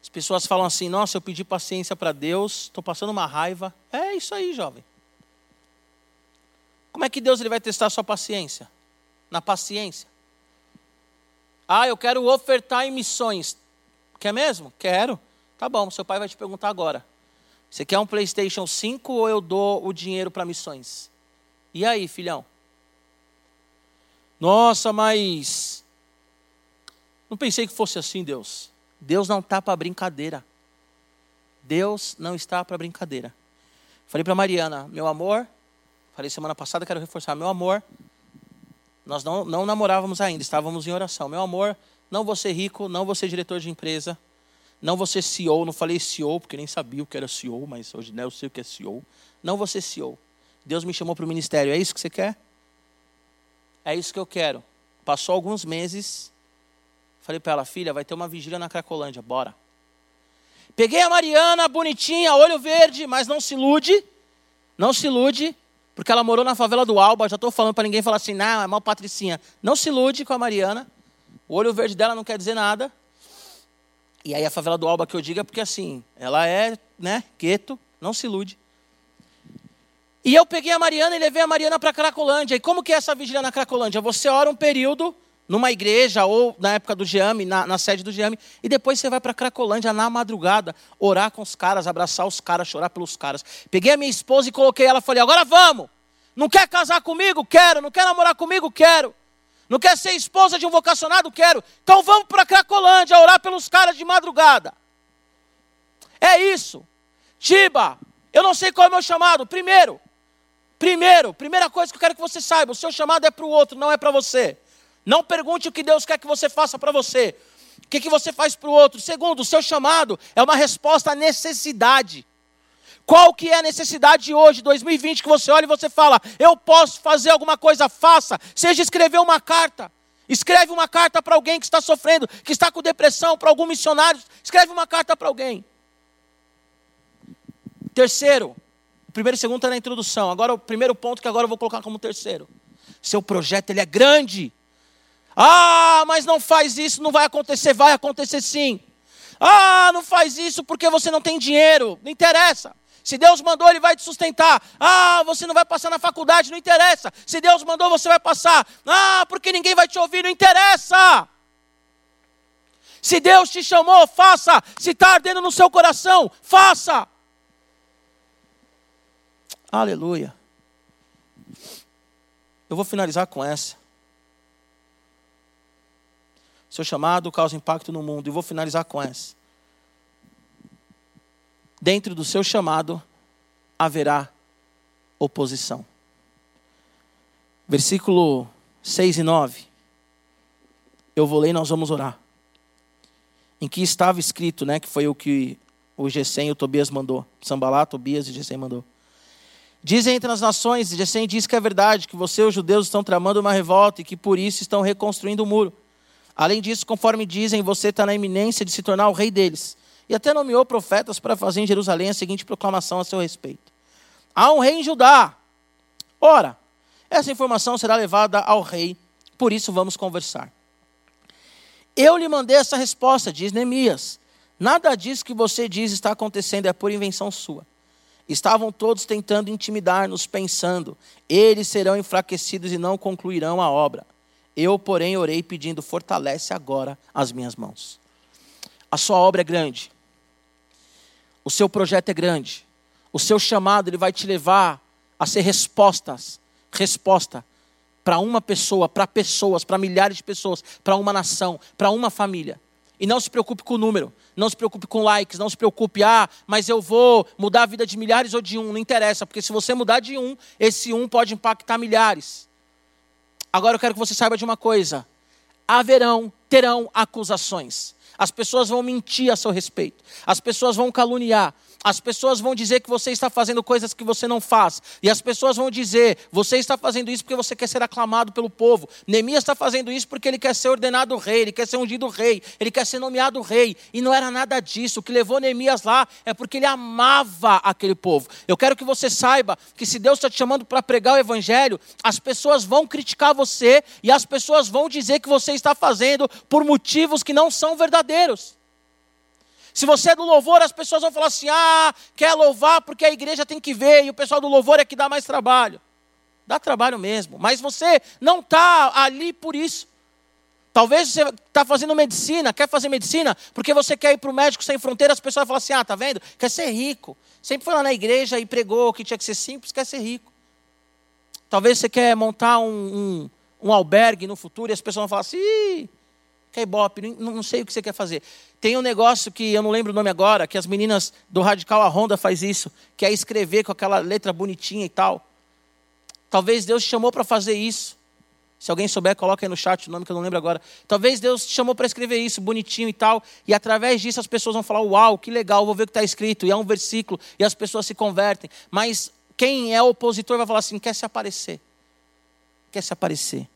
As pessoas falam assim: Nossa, eu pedi paciência para Deus, estou passando uma raiva. É isso aí, jovem. Como é que Deus ele vai testar a sua paciência? Na paciência. Ah, eu quero ofertar em missões. Quer mesmo? Quero. Tá bom, seu pai vai te perguntar agora. Você quer um PlayStation 5 ou eu dou o dinheiro para missões? E aí, filhão? Nossa, mas. Não pensei que fosse assim, Deus. Deus não está para brincadeira. Deus não está para brincadeira. Falei para Mariana, meu amor. Falei semana passada, quero reforçar, meu amor. Nós não, não namorávamos ainda, estávamos em oração. Meu amor, não vou ser rico, não vou ser diretor de empresa, não vou ser CEO, não falei CEO, porque nem sabia o que era CEO, mas hoje né, eu sei o que é CEO. Não vou ser CEO. Deus me chamou para o ministério, é isso que você quer? É isso que eu quero. Passou alguns meses, falei para ela, filha, vai ter uma vigília na Cracolândia, bora. Peguei a Mariana, bonitinha, olho verde, mas não se ilude, não se ilude, porque ela morou na favela do Alba, já estou falando para ninguém falar assim, não, é mal patricinha. Não se ilude com a Mariana. O olho verde dela não quer dizer nada. E aí a favela do Alba que eu digo é porque assim, ela é, né, gueto, não se ilude. E eu peguei a Mariana e levei a Mariana para Cracolândia. E como que é essa vigília na Cracolândia? Você ora um período numa igreja ou na época do Giame, na, na sede do Giame, e depois você vai para Cracolândia na madrugada, orar com os caras, abraçar os caras, chorar pelos caras. Peguei a minha esposa e coloquei ela, falei: "Agora vamos. Não quer casar comigo? Quero. Não quer namorar comigo? Quero. Não quer ser esposa de um vocacionado? Quero. Então vamos para Cracolândia orar pelos caras de madrugada." É isso. Tiba, eu não sei qual é o meu chamado. Primeiro, primeiro, primeira coisa que eu quero que você saiba, o seu chamado é para o outro, não é para você. Não pergunte o que Deus quer que você faça para você. O que, que você faz para o outro? Segundo, o seu chamado é uma resposta à necessidade. Qual que é a necessidade de hoje, 2020, que você olha e você fala, eu posso fazer alguma coisa, faça. Seja escrever uma carta. Escreve uma carta para alguém que está sofrendo, que está com depressão, para algum missionário. Escreve uma carta para alguém. Terceiro, o primeiro e segundo está na introdução. Agora o primeiro ponto que agora eu vou colocar como terceiro. Seu projeto ele é grande. Ah, mas não faz isso, não vai acontecer, vai acontecer sim. Ah, não faz isso porque você não tem dinheiro, não interessa. Se Deus mandou, Ele vai te sustentar. Ah, você não vai passar na faculdade, não interessa. Se Deus mandou, você vai passar. Ah, porque ninguém vai te ouvir, não interessa. Se Deus te chamou, faça. Se está ardendo no seu coração, faça. Aleluia. Eu vou finalizar com essa. Seu chamado causa impacto no mundo. E vou finalizar com essa. Dentro do seu chamado haverá oposição. Versículo 6 e 9. Eu vou ler e nós vamos orar. Em que estava escrito, né, que foi o que o Gesem e o Tobias mandou. Sambalá, Tobias e Gesem mandou. Dizem entre as nações, Gesem diz que é verdade, que você, os judeus, estão tramando uma revolta e que por isso estão reconstruindo o muro. Além disso, conforme dizem, você está na iminência de se tornar o rei deles. E até nomeou profetas para fazer em Jerusalém a seguinte proclamação a seu respeito: Há um rei em Judá. Ora, essa informação será levada ao rei, por isso vamos conversar. Eu lhe mandei essa resposta, diz Neemias. Nada disso que você diz está acontecendo, é por invenção sua. Estavam todos tentando intimidar-nos, pensando: eles serão enfraquecidos e não concluirão a obra. Eu, porém, orei pedindo: fortalece agora as minhas mãos. A sua obra é grande. O seu projeto é grande. O seu chamado ele vai te levar a ser respostas, resposta para uma pessoa, para pessoas, para milhares de pessoas, para uma nação, para uma família. E não se preocupe com o número, não se preocupe com likes, não se preocupe, ah, mas eu vou mudar a vida de milhares ou de um, não interessa, porque se você mudar de um, esse um pode impactar milhares. Agora eu quero que você saiba de uma coisa: haverão, terão acusações. As pessoas vão mentir a seu respeito. As pessoas vão caluniar. As pessoas vão dizer que você está fazendo coisas que você não faz. E as pessoas vão dizer: você está fazendo isso porque você quer ser aclamado pelo povo. Neemias está fazendo isso porque ele quer ser ordenado rei, ele quer ser ungido rei, ele quer ser nomeado rei. E não era nada disso. O que levou Neemias lá é porque ele amava aquele povo. Eu quero que você saiba que se Deus está te chamando para pregar o evangelho, as pessoas vão criticar você e as pessoas vão dizer que você está fazendo por motivos que não são verdadeiros. Se você é do louvor, as pessoas vão falar assim: ah, quer louvar porque a igreja tem que ver, e o pessoal do louvor é que dá mais trabalho. Dá trabalho mesmo, mas você não está ali por isso. Talvez você está fazendo medicina, quer fazer medicina, porque você quer ir para o médico sem fronteiras, as pessoas vão falar assim: ah, tá vendo? Quer ser rico. Sempre foi lá na igreja e pregou que tinha que ser simples, quer ser rico. Talvez você quer montar um, um, um albergue no futuro e as pessoas vão falar assim: que é ibope, não, não sei o que você quer fazer. Tem um negócio que eu não lembro o nome agora, que as meninas do Radical a Honda faz isso, que é escrever com aquela letra bonitinha e tal. Talvez Deus te chamou para fazer isso. Se alguém souber, coloca aí no chat o nome que eu não lembro agora. Talvez Deus te chamou para escrever isso, bonitinho e tal, e através disso as pessoas vão falar: Uau, que legal, vou ver o que está escrito. E é um versículo, e as pessoas se convertem. Mas quem é opositor vai falar assim: quer se aparecer. Quer se aparecer.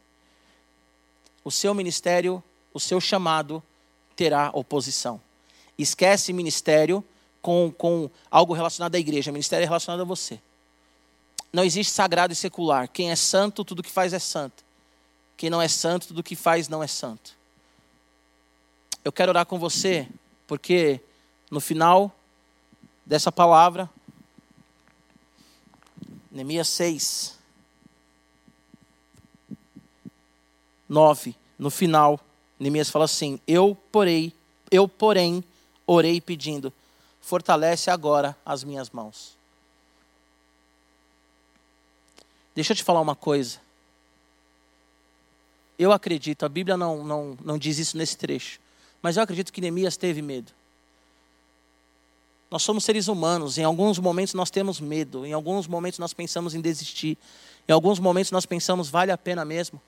O seu ministério, o seu chamado terá oposição. Esquece ministério com, com algo relacionado à igreja. Ministério é relacionado a você. Não existe sagrado e secular. Quem é santo, tudo que faz é santo. Quem não é santo, tudo que faz não é santo. Eu quero orar com você, porque no final dessa palavra, Neemias 6, 9, no final, Neemias fala assim: Eu, porém, eu, porém, orei pedindo, fortalece agora as minhas mãos. Deixa eu te falar uma coisa. Eu acredito, a Bíblia não, não, não diz isso nesse trecho, mas eu acredito que Neemias teve medo. Nós somos seres humanos, em alguns momentos nós temos medo, em alguns momentos nós pensamos em desistir, em alguns momentos nós pensamos, vale a pena mesmo.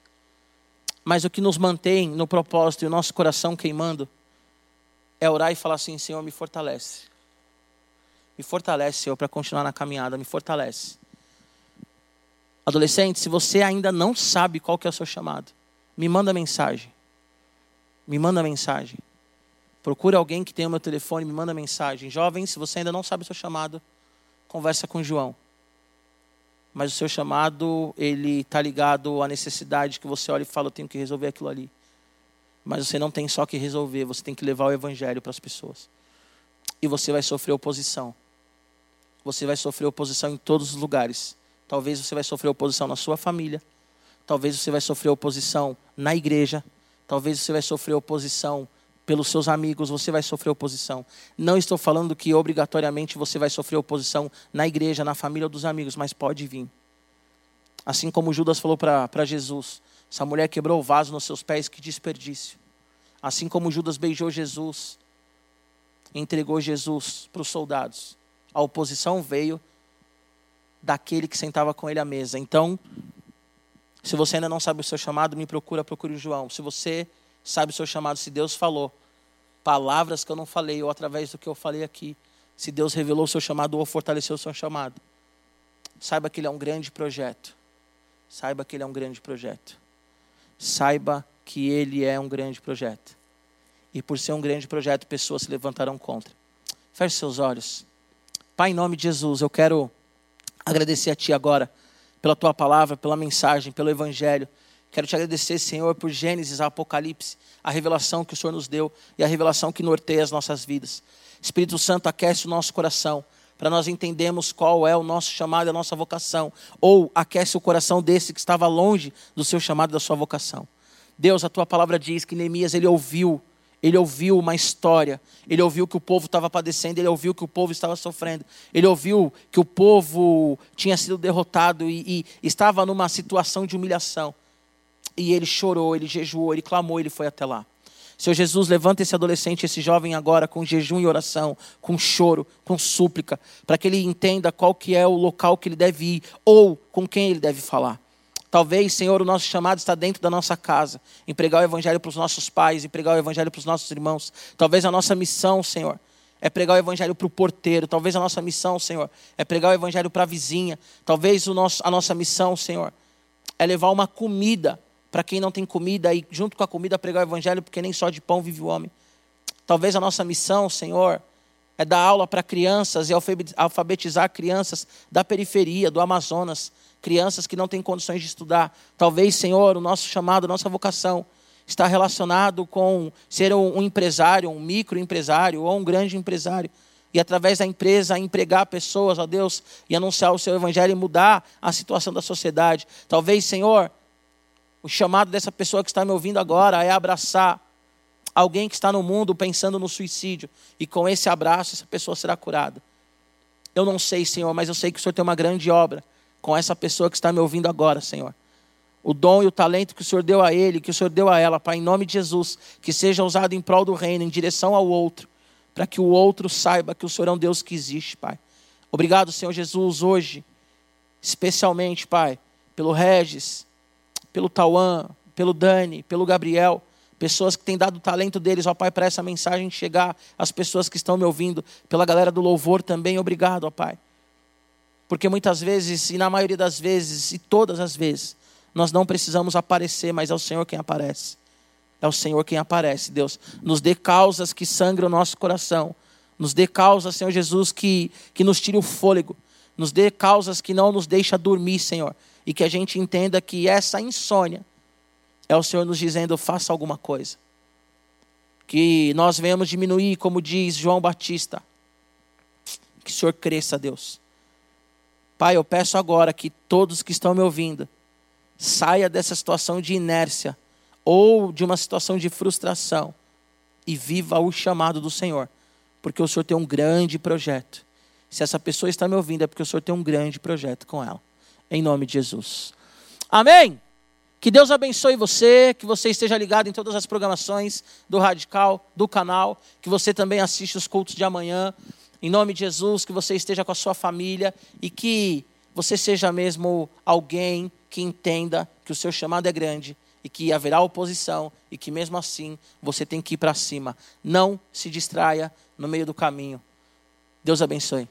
Mas o que nos mantém no propósito e o nosso coração queimando é orar e falar assim: Senhor, me fortalece. Me fortalece, Senhor, para continuar na caminhada, me fortalece. Adolescente, se você ainda não sabe qual que é o seu chamado, me manda mensagem. Me manda mensagem. Procure alguém que tenha o meu telefone, me manda mensagem. Jovem, se você ainda não sabe o seu chamado, conversa com o João. Mas o seu chamado, ele está ligado à necessidade que você olha e fala, eu tenho que resolver aquilo ali. Mas você não tem só que resolver, você tem que levar o evangelho para as pessoas. E você vai sofrer oposição. Você vai sofrer oposição em todos os lugares. Talvez você vai sofrer oposição na sua família. Talvez você vai sofrer oposição na igreja. Talvez você vai sofrer oposição pelos seus amigos, você vai sofrer oposição. Não estou falando que obrigatoriamente você vai sofrer oposição na igreja, na família ou dos amigos, mas pode vir. Assim como Judas falou para Jesus: essa mulher quebrou o vaso nos seus pés, que desperdício. Assim como Judas beijou Jesus, entregou Jesus para os soldados. A oposição veio daquele que sentava com ele à mesa. Então, se você ainda não sabe o seu chamado, me procura, procure o João. Se você sabe o seu chamado, se Deus falou palavras que eu não falei, ou através do que eu falei aqui, se Deus revelou o seu chamado ou fortaleceu o seu chamado, saiba que ele é um grande projeto. Saiba que ele é um grande projeto. Saiba que ele é um grande projeto. E por ser um grande projeto, pessoas se levantarão contra. Feche seus olhos. Pai, em nome de Jesus, eu quero agradecer a Ti agora pela Tua palavra, pela mensagem, pelo Evangelho. Quero te agradecer, Senhor, por Gênesis, Apocalipse, a revelação que o Senhor nos deu e a revelação que norteia as nossas vidas. Espírito Santo, aquece o nosso coração para nós entendermos qual é o nosso chamado e a nossa vocação. Ou aquece o coração desse que estava longe do seu chamado e da sua vocação. Deus, a tua palavra diz que Neemias ele ouviu ele ouviu uma história, ele ouviu que o povo estava padecendo, ele ouviu que o povo estava sofrendo, ele ouviu que o povo tinha sido derrotado e, e estava numa situação de humilhação. E ele chorou, ele jejuou, ele clamou, ele foi até lá. Senhor Jesus, levanta esse adolescente, esse jovem agora com jejum e oração, com choro, com súplica, para que ele entenda qual que é o local que ele deve ir ou com quem ele deve falar. Talvez, Senhor, o nosso chamado está dentro da nossa casa, em pregar o Evangelho para os nossos pais, em pregar o Evangelho para os nossos irmãos. Talvez a nossa missão, Senhor, é pregar o Evangelho para o porteiro. Talvez a nossa missão, Senhor, é pregar o Evangelho para a vizinha. Talvez o nosso, a nossa missão, Senhor, é levar uma comida para quem não tem comida e, junto com a comida, pregar o Evangelho, porque nem só de pão vive o homem. Talvez a nossa missão, Senhor, é dar aula para crianças e alfabetizar crianças da periferia, do Amazonas, crianças que não têm condições de estudar. Talvez, Senhor, o nosso chamado, a nossa vocação está relacionado com ser um empresário, um microempresário ou um grande empresário. E através da empresa empregar pessoas, ó Deus, e anunciar o seu evangelho e mudar a situação da sociedade. Talvez, Senhor, o chamado dessa pessoa que está me ouvindo agora é abraçar alguém que está no mundo pensando no suicídio. E com esse abraço, essa pessoa será curada. Eu não sei, Senhor, mas eu sei que o Senhor tem uma grande obra com essa pessoa que está me ouvindo agora, Senhor. O dom e o talento que o Senhor deu a ele, que o Senhor deu a ela, Pai, em nome de Jesus, que seja usado em prol do reino, em direção ao outro, para que o outro saiba que o Senhor é um Deus que existe, Pai. Obrigado, Senhor Jesus, hoje, especialmente, Pai, pelo Regis, pelo Tauan, pelo Dani, pelo Gabriel, pessoas que têm dado o talento deles, ó Pai, para essa mensagem chegar às pessoas que estão me ouvindo, pela galera do louvor também, obrigado, ó Pai. Porque muitas vezes, e na maioria das vezes, e todas as vezes, nós não precisamos aparecer, mas é o Senhor quem aparece. É o Senhor quem aparece, Deus. Nos dê causas que sangram o nosso coração. Nos dê causas, Senhor Jesus, que, que nos tire o fôlego. Nos dê causas que não nos deixa dormir, Senhor. E que a gente entenda que essa insônia é o Senhor nos dizendo: faça alguma coisa. Que nós venhamos diminuir, como diz João Batista. Que o Senhor cresça, Deus. Pai, eu peço agora que todos que estão me ouvindo saia dessa situação de inércia ou de uma situação de frustração e viva o chamado do Senhor, porque o Senhor tem um grande projeto. Se essa pessoa está me ouvindo é porque o Senhor tem um grande projeto com ela. Em nome de Jesus. Amém. Que Deus abençoe você, que você esteja ligado em todas as programações do Radical, do canal, que você também assista os cultos de amanhã. Em nome de Jesus, que você esteja com a sua família e que você seja mesmo alguém que entenda que o seu chamado é grande e que haverá oposição e que mesmo assim você tem que ir para cima. Não se distraia no meio do caminho. Deus abençoe.